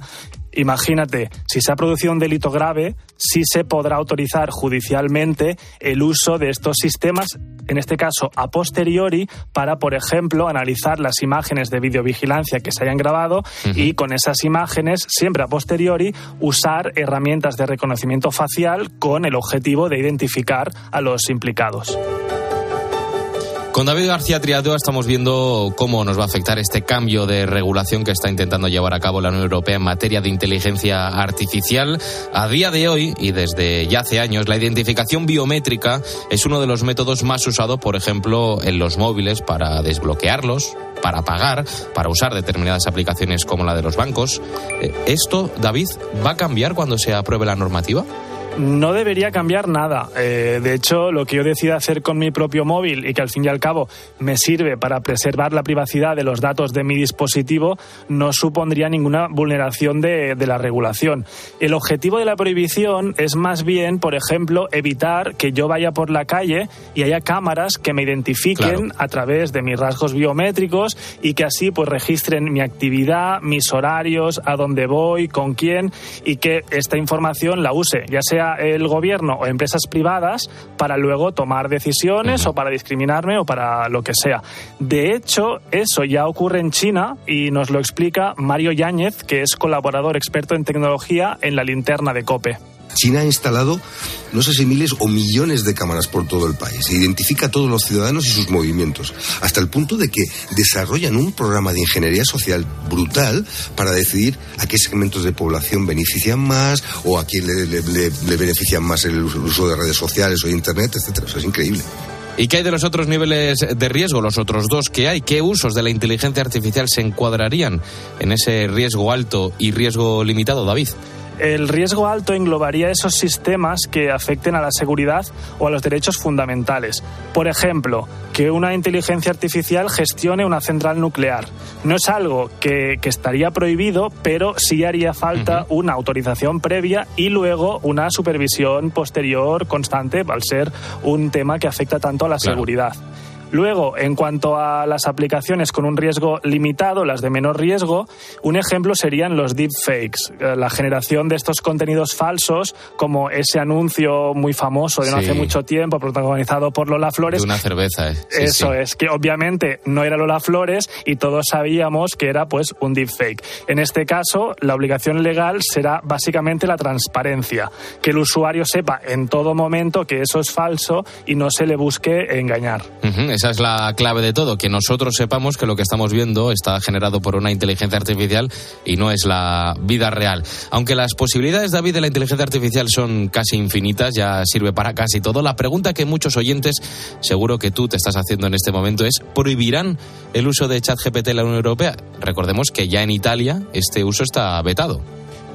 S17: Imagínate, si se ha producido un delito grave, sí se podrá autorizar judicialmente el uso de estos sistemas, en este caso a posteriori, para, por ejemplo, analizar las imágenes de videovigilancia que se hayan grabado y con esas imágenes, siempre a posteriori, usar herramientas de reconocimiento facial con el objetivo de identificar a los implicados.
S9: Con David García Triadeo estamos viendo cómo nos va a afectar este cambio de regulación que está intentando llevar a cabo la Unión Europea en materia de inteligencia artificial. A día de hoy y desde ya hace años, la identificación biométrica es uno de los métodos más usados, por ejemplo, en los móviles para desbloquearlos, para pagar, para usar determinadas aplicaciones como la de los bancos. Eh, ¿Esto, David, va a cambiar cuando se apruebe la normativa?
S17: No debería cambiar nada. Eh, de hecho, lo que yo decida hacer con mi propio móvil y que al fin y al cabo me sirve para preservar la privacidad de los datos de mi dispositivo no supondría ninguna vulneración de, de la regulación. El objetivo de la prohibición es más bien, por ejemplo, evitar que yo vaya por la calle y haya cámaras que me identifiquen a través de mis rasgos biométricos y que así pues registren mi actividad, mis horarios, a dónde voy, con quién y que esta información la use, ya sea el gobierno o empresas privadas para luego tomar decisiones o para discriminarme o para lo que sea. De hecho, eso ya ocurre en China y nos lo explica Mario Yáñez, que es colaborador experto en tecnología en la linterna de COPE.
S19: China ha instalado no sé si miles o millones de cámaras por todo el país. Se identifica a todos los ciudadanos y sus movimientos, hasta el punto de que desarrollan un programa de ingeniería social brutal para decidir a qué segmentos de población benefician más o a quién le, benefician más el uso de redes sociales o internet, etcétera. Eso es increíble.
S9: ¿Y qué hay de los otros niveles de riesgo, los otros dos que hay? ¿Qué usos de la inteligencia artificial se encuadrarían en ese riesgo alto y riesgo limitado, David?
S17: El riesgo alto englobaría esos sistemas que afecten a la seguridad o a los derechos fundamentales. Por ejemplo, que una inteligencia artificial gestione una central nuclear. No es algo que, que estaría prohibido, pero sí haría falta una autorización previa y luego una supervisión posterior constante al ser un tema que afecta tanto a la seguridad. Luego, en cuanto a las aplicaciones con un riesgo limitado, las de menor riesgo, un ejemplo serían los deepfakes, eh, la generación de estos contenidos falsos, como ese anuncio muy famoso de no
S9: Sí.
S17: hace mucho tiempo, protagonizado por Lola Flores.
S9: De una cerveza. eh. Sí,
S17: Eso
S9: sí.
S17: es, que obviamente no era Lola Flores y todos sabíamos que era pues un deepfake. En este caso, la obligación legal será básicamente la transparencia, que el usuario sepa en todo momento que eso es falso y no se le busque engañar.
S9: Esa es la clave de todo, que nosotros sepamos que lo que estamos viendo está generado por una inteligencia artificial y no es la vida real. Aunque las posibilidades, David, de la inteligencia artificial son casi infinitas, ya sirve para casi todo, la pregunta que muchos oyentes, seguro que tú te estás haciendo en este momento, es ¿prohibirán el uso de ChatGPT en la Unión Europea? Recordemos que ya en Italia este uso está vetado.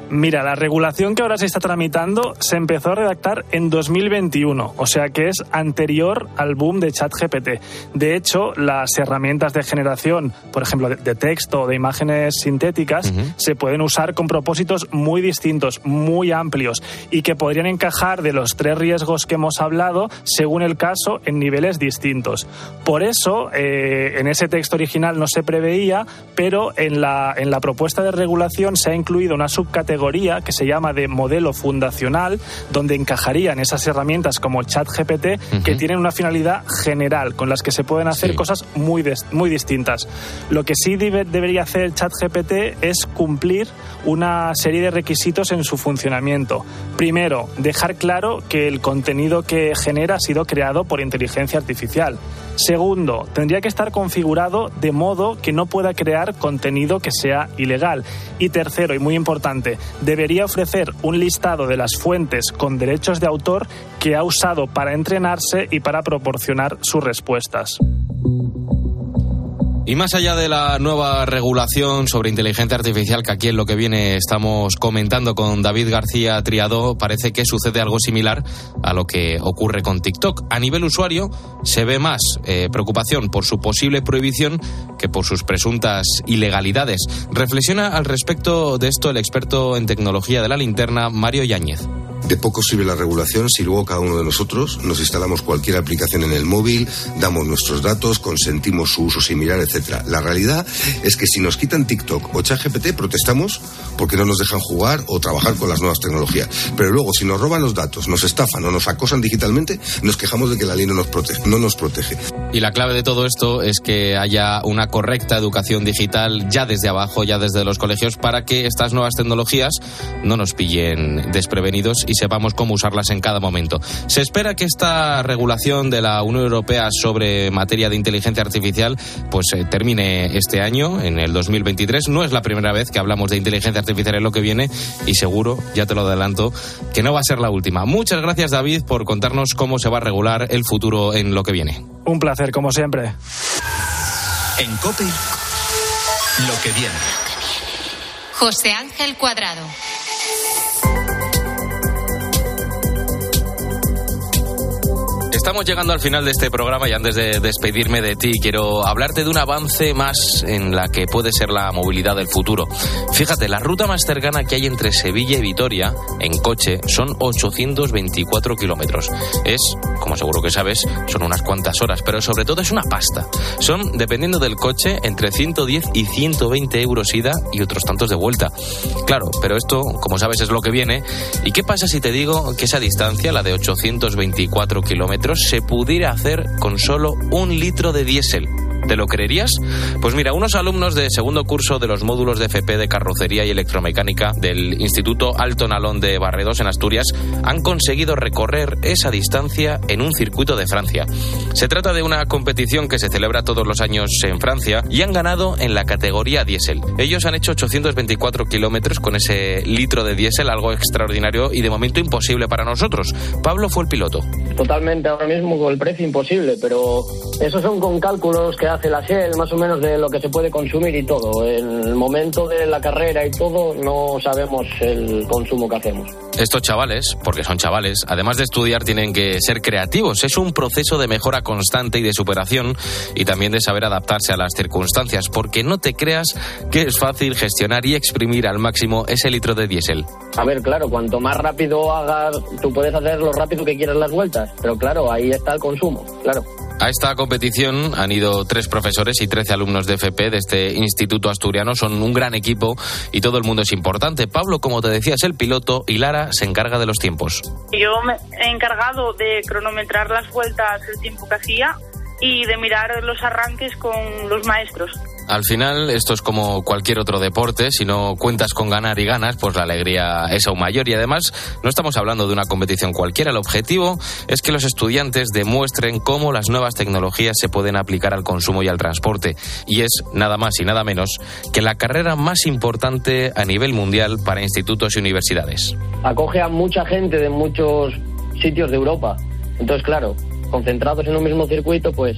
S17: Mira, la regulación que ahora se está tramitando se empezó a redactar en 2021, o sea que es anterior al boom de ChatGPT. De hecho, las herramientas de generación, por ejemplo, de, de texto o de imágenes sintéticas, se pueden usar con propósitos muy distintos, muy amplios y que podrían encajar de los tres riesgos que hemos hablado, según el caso, en niveles distintos. Por eso, eh, en ese texto original no se preveía, pero en la, en la propuesta de regulación se ha incluido una subcategoría que se llama de modelo fundacional, donde encajarían esas herramientas como ChatGPT que tienen una finalidad general, con las que se pueden hacer cosas muy, muy distintas. Lo que sí debe- debería hacer ChatGPT es cumplir una serie de requisitos en su funcionamiento. Primero, dejar claro que el contenido que genera ha sido creado por inteligencia artificial. Segundo, tendría que estar configurado de modo que no pueda crear contenido que sea ilegal. Y tercero, y muy importante, debería ofrecer un listado de las fuentes con derechos de autor que ha usado para entrenarse y para proporcionar sus respuestas.
S9: Y más allá de la nueva regulación sobre inteligencia artificial que aquí en lo que viene estamos comentando con David García Triado, parece que sucede algo similar a lo que ocurre con TikTok. A nivel usuario se ve más eh, preocupación por su posible prohibición que por sus presuntas ilegalidades. Reflexiona al respecto de esto el experto en tecnología de la linterna, Mario Yáñez.
S19: De poco sirve la regulación si luego cada uno de nosotros nos instalamos cualquier aplicación en el móvil, damos nuestros datos, consentimos su uso similar, etcétera. La realidad es que si nos quitan TikTok o ChatGPT protestamos porque no nos dejan jugar o trabajar con las nuevas tecnologías. Pero luego si nos roban los datos, nos estafan o nos acosan digitalmente, nos quejamos de que la ley no nos protege. No nos protege.
S9: Y la clave de todo esto es que haya una correcta educación digital ya desde abajo, ya desde los colegios, para que estas nuevas tecnologías no nos pillen desprevenidos y sepamos cómo usarlas en cada momento. Se espera que esta regulación de la Unión Europea sobre materia de inteligencia artificial pues eh, termine este año, en el 2023. No es la primera vez que hablamos de inteligencia artificial en lo que viene y seguro, ya te lo adelanto, que no va a ser la última. Muchas gracias David por contarnos cómo se va a regular el futuro en lo que viene.
S17: Un placer, como siempre.
S7: En COPE, lo que viene.
S8: José Ángel Cuadrado.
S9: Estamos llegando al final de este programa y antes de despedirme de ti, quiero hablarte de un avance más en la que puede ser la movilidad del futuro. Fíjate, la ruta más cercana que hay entre Sevilla y Vitoria en coche son 824 kilómetros. Es, como seguro que sabes, son unas cuantas horas, pero sobre todo es una pasta. Son, dependiendo del coche, entre 110 y 120 euros ida y otros tantos de vuelta. Claro, pero esto, como sabes, es lo que viene. ¿Y qué pasa si te digo que esa distancia, la de 824 kilómetros, se pudiera hacer con solo un litro de diésel. ¿Te lo creerías? Pues mira, unos alumnos de segundo curso de los módulos de FP de carrocería y electromecánica del Instituto Alto Nalón de Barredos en Asturias han conseguido recorrer esa distancia en un circuito de Francia. Se trata de una competición que se celebra todos los años en Francia y han ganado en la categoría diésel. Ellos han hecho 824 kilómetros con ese litro de diésel, algo extraordinario y de momento imposible para nosotros. Pablo fue el piloto.
S20: Totalmente, ahora mismo con el precio imposible, pero esos son con cálculos que hace la Shell, más o menos de lo que se puede consumir y todo. En el momento de la carrera y todo, no sabemos el consumo que hacemos.
S9: Estos chavales, porque son chavales, además de estudiar, tienen que ser creativos. Es un proceso de mejora constante y de superación y también de saber adaptarse a las circunstancias, porque no te creas que es fácil gestionar y exprimir al máximo ese litro de diésel.
S20: A ver, claro, cuanto más rápido hagas, tú puedes hacer lo rápido que quieras las vueltas, pero claro, ahí está el consumo, claro.
S9: A esta competición han ido tres profesores y trece alumnos de FP de este instituto asturiano. Son un gran equipo y todo el mundo es importante. Pablo, como te decía, es el piloto y Lara se encarga de los tiempos.
S21: Yo me he encargado de cronometrar las vueltas, el tiempo que hacía y de mirar los arranques con los maestros.
S9: Al final, esto es como cualquier otro deporte. Si no cuentas con ganar y ganas, pues la alegría es aún mayor. Y además, no estamos hablando de una competición cualquiera. El objetivo es que los estudiantes demuestren cómo las nuevas tecnologías se pueden aplicar al consumo y al transporte. Y es nada más y nada menos que la carrera más importante a nivel mundial para institutos y universidades.
S20: Acoge a mucha gente de muchos sitios de Europa. Entonces, claro, concentrados en un mismo circuito, pues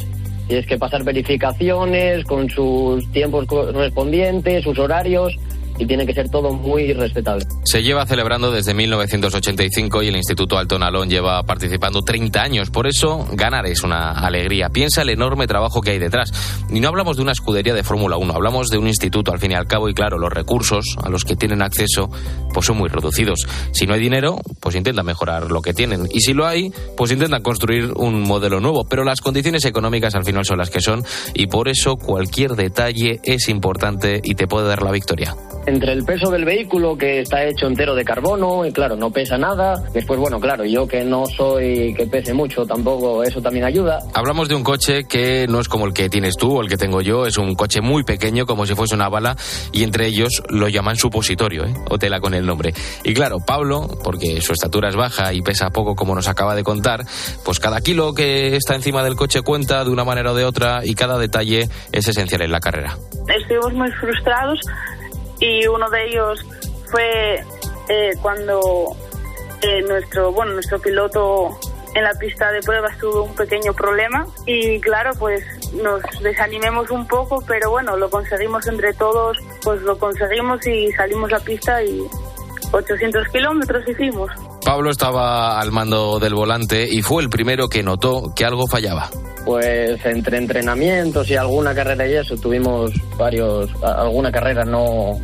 S20: tienes que pasar verificaciones con sus tiempos correspondientes, sus horarios y tiene que ser todo muy respetable.
S9: Se lleva celebrando desde 1985 y el Instituto Alto Nalón lleva participando 30 años. Por eso, ganar es una alegría. Piensa el enorme trabajo que hay detrás. Y no hablamos de una escudería de Fórmula 1, hablamos de un instituto al fin y al cabo y claro, los recursos a los que tienen acceso pues son muy reducidos. Si no hay dinero, pues intentan mejorar lo que tienen. Y si lo hay, pues intentan construir un modelo nuevo. Pero las condiciones económicas al final son las que son y por eso cualquier detalle es importante y te puede dar la victoria
S20: entre el peso del vehículo que está hecho entero de carbono y claro, no pesa nada. Después, bueno, claro, yo que no soy que pese mucho, tampoco eso también ayuda.
S9: Hablamos de un coche que no es como el que tienes tú o el que tengo yo, es un coche muy pequeño como si fuese una bala y entre ellos lo llaman supositorio, ¿eh? o tela con el nombre. Y claro, Pablo, porque su estatura es baja y pesa poco como nos acaba de contar, pues cada kilo que está encima del coche cuenta de una manera o de otra y cada detalle es esencial en la carrera.
S21: Estuvimos muy frustrados y uno de ellos fue eh, cuando eh, nuestro bueno nuestro piloto en la pista de pruebas tuvo un pequeño problema y claro pues nos desanimemos un poco, pero bueno, lo conseguimos entre todos, pues lo conseguimos y salimos a pista y 800 kilómetros hicimos.
S9: Pablo estaba al mando del volante y fue el primero que notó que algo fallaba.
S20: Pues entre entrenamientos y alguna carrera y eso tuvimos varios, alguna carrera no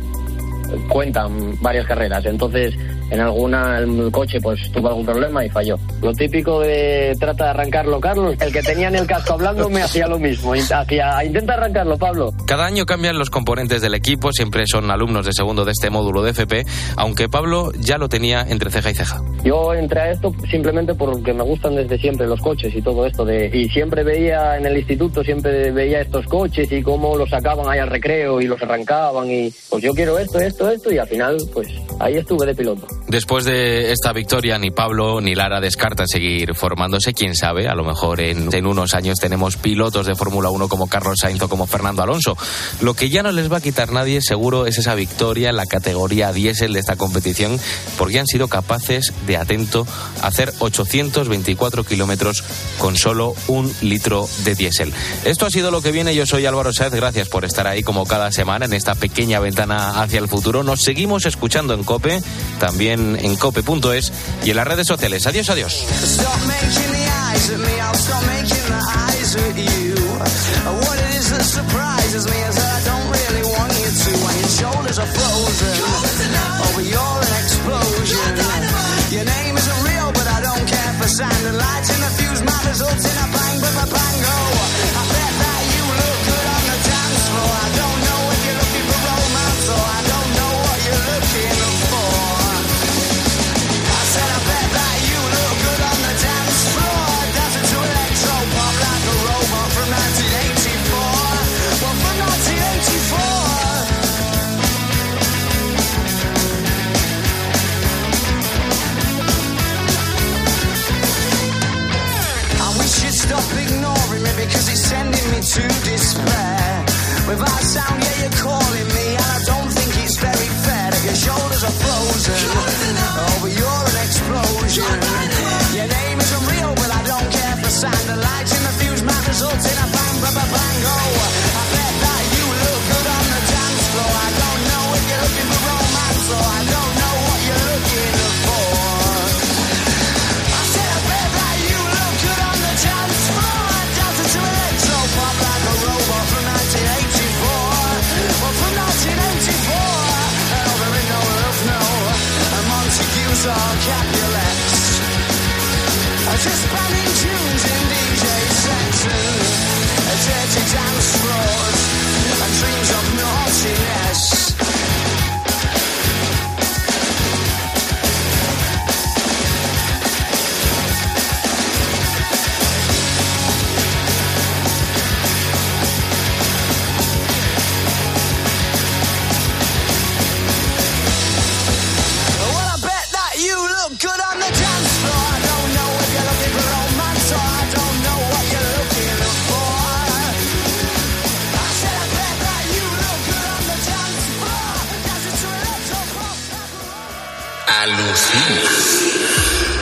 S20: cuentan varias carreras, entonces en alguna el coche pues tuvo algún problema y falló. Lo típico de trata de arrancarlo Carlos, el que tenía en el casco hablando me hacía lo mismo, hacía intenta arrancarlo Pablo.
S9: Cada año cambian los componentes del equipo, siempre son alumnos de segundo de este módulo de FP, aunque Pablo ya lo tenía entre ceja y ceja.
S20: Yo entré a esto simplemente porque me gustan desde siempre los coches y todo esto de y siempre veía en el instituto siempre veía estos coches y cómo los sacaban ahí al recreo y los arrancaban y pues yo quiero esto, esto, esto y al final pues ahí estuve de piloto.
S9: Después de esta victoria, ni Pablo ni Lara descartan seguir formándose. Quién sabe, a lo mejor en, en unos años tenemos pilotos de Fórmula 1 como Carlos Sainz o como Fernando Alonso. Lo que ya no les va a quitar nadie, seguro, es esa victoria en la categoría diésel de esta competición, porque han sido capaces de, atento, hacer 824 kilómetros con solo un litro de diésel. Esto ha sido lo que viene. Yo soy Álvaro Sáez. Gracias por estar ahí como cada semana en esta pequeña ventana hacia el futuro. Nos seguimos escuchando en Cope, también en cope.es y en las redes sociales. Adiós, adiós.
S15: Lights the fuse. My results vai. Or Capulets. Just banning tunes in DJ sets and dirty dance floors and dreams of naughtiness.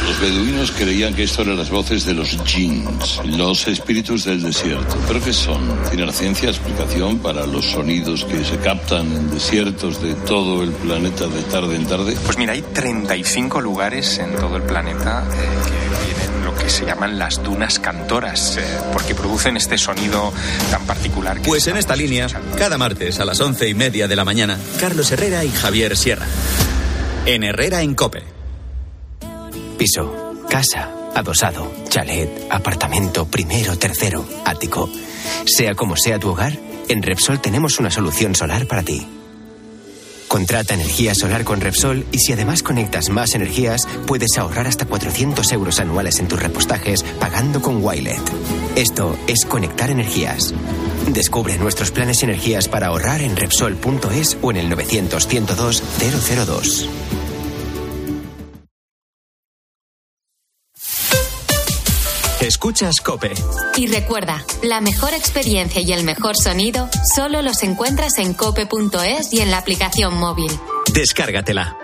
S22: Los beduinos creían que esto eran las voces de los jinns, los espíritus del desierto. ¿Pero qué son? ¿Tiene la ciencia explicación para los sonidos que se captan en desiertos de todo el planeta de tarde en tarde?
S23: Pues mira, hay 35 lugares en todo el planeta eh, que tienen lo que se llaman las dunas cantoras, eh, porque producen este sonido tan particular. Que
S7: Pues en esta línea, cada martes a las once y media de la mañana, Carlos Herrera y Javier Sierra. En Herrera en Cope.
S24: Piso, casa, adosado, chalet, apartamento, primero, tercero, ático. Sea como sea tu hogar, en Repsol tenemos una solución solar para ti. Contrata energía solar con Repsol y si además conectas más energías, puedes ahorrar hasta 400 euros anuales en tus repostajes pagando con Wilet. Esto es conectar energías. Descubre nuestros planes y energías para ahorrar en Repsol.es o en el 900 102 002.
S7: Escuchas Cope.
S8: Y recuerda, la mejor experiencia y el mejor sonido solo los encuentras en cope.es y en la aplicación móvil.
S7: Descárgatela.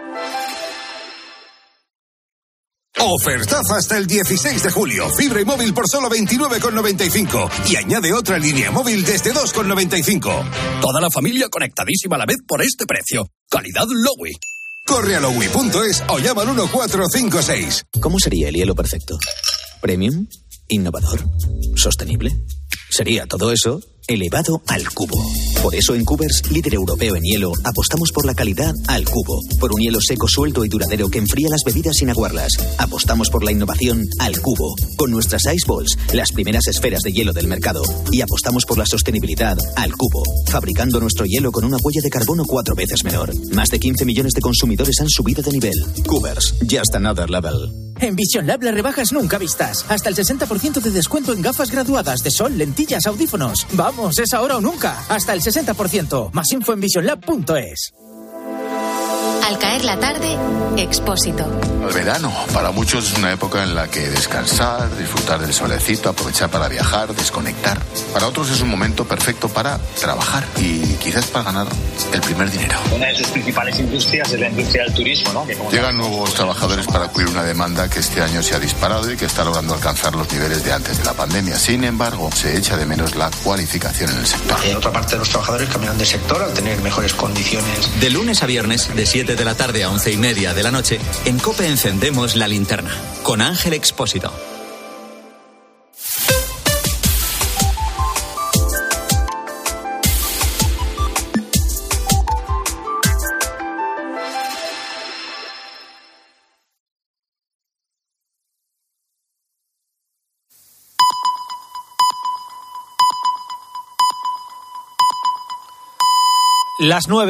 S25: Ofertaza hasta el 16 de julio. Fibra y móvil por solo 29,95. Y añade otra línea móvil desde 2,95.
S26: Toda la familia conectadísima a la vez por este precio. Calidad Lowy.
S25: Corre a lowy.es o llama al 1456.
S27: ¿Cómo sería el hielo perfecto? ¿Premium? ¿Innovador? ¿Sostenible? Sería todo eso elevado al cubo. Por eso en Cubers, líder europeo en hielo, apostamos por la calidad al cubo. Por un hielo seco, suelto y duradero que enfría las bebidas sin aguarlas. Apostamos por la innovación al cubo. Con nuestras Ice Balls, las primeras esferas de hielo del mercado. Y apostamos por la sostenibilidad al cubo. Fabricando nuestro hielo con una huella de carbono cuatro veces menor. Más de 15 millones de consumidores han subido de nivel. Cubers, just another level.
S28: En Vision Lab las rebajas nunca vistas. Hasta el 60% de descuento en gafas graduadas de sol, lentillas, audífonos. Vamos, es ahora o nunca. Hasta el 60%. Más info en visionlab.es.
S8: Al caer la tarde, Expósito.
S29: El verano, para muchos es una época en la que descansar, disfrutar del solecito, aprovechar para viajar, desconectar. Para otros es un momento perfecto para trabajar y quizás para ganar el primer dinero.
S30: Una de sus principales industrias es la industria del turismo, ¿no? Que como
S29: Llegan nuevos trabajadores para cubrir una demanda que este año se ha disparado y que está logrando alcanzar los niveles de antes de la pandemia. Sin embargo, se echa de menos la cualificación en el sector.
S31: Eh, otra parte de los trabajadores cambian de sector al tener mejores condiciones.
S7: De lunes a viernes, de 7 de la tarde a 11 y media de la noche, en Cope encendemos la linterna con Ángel Expósito.
S32: Las nueve.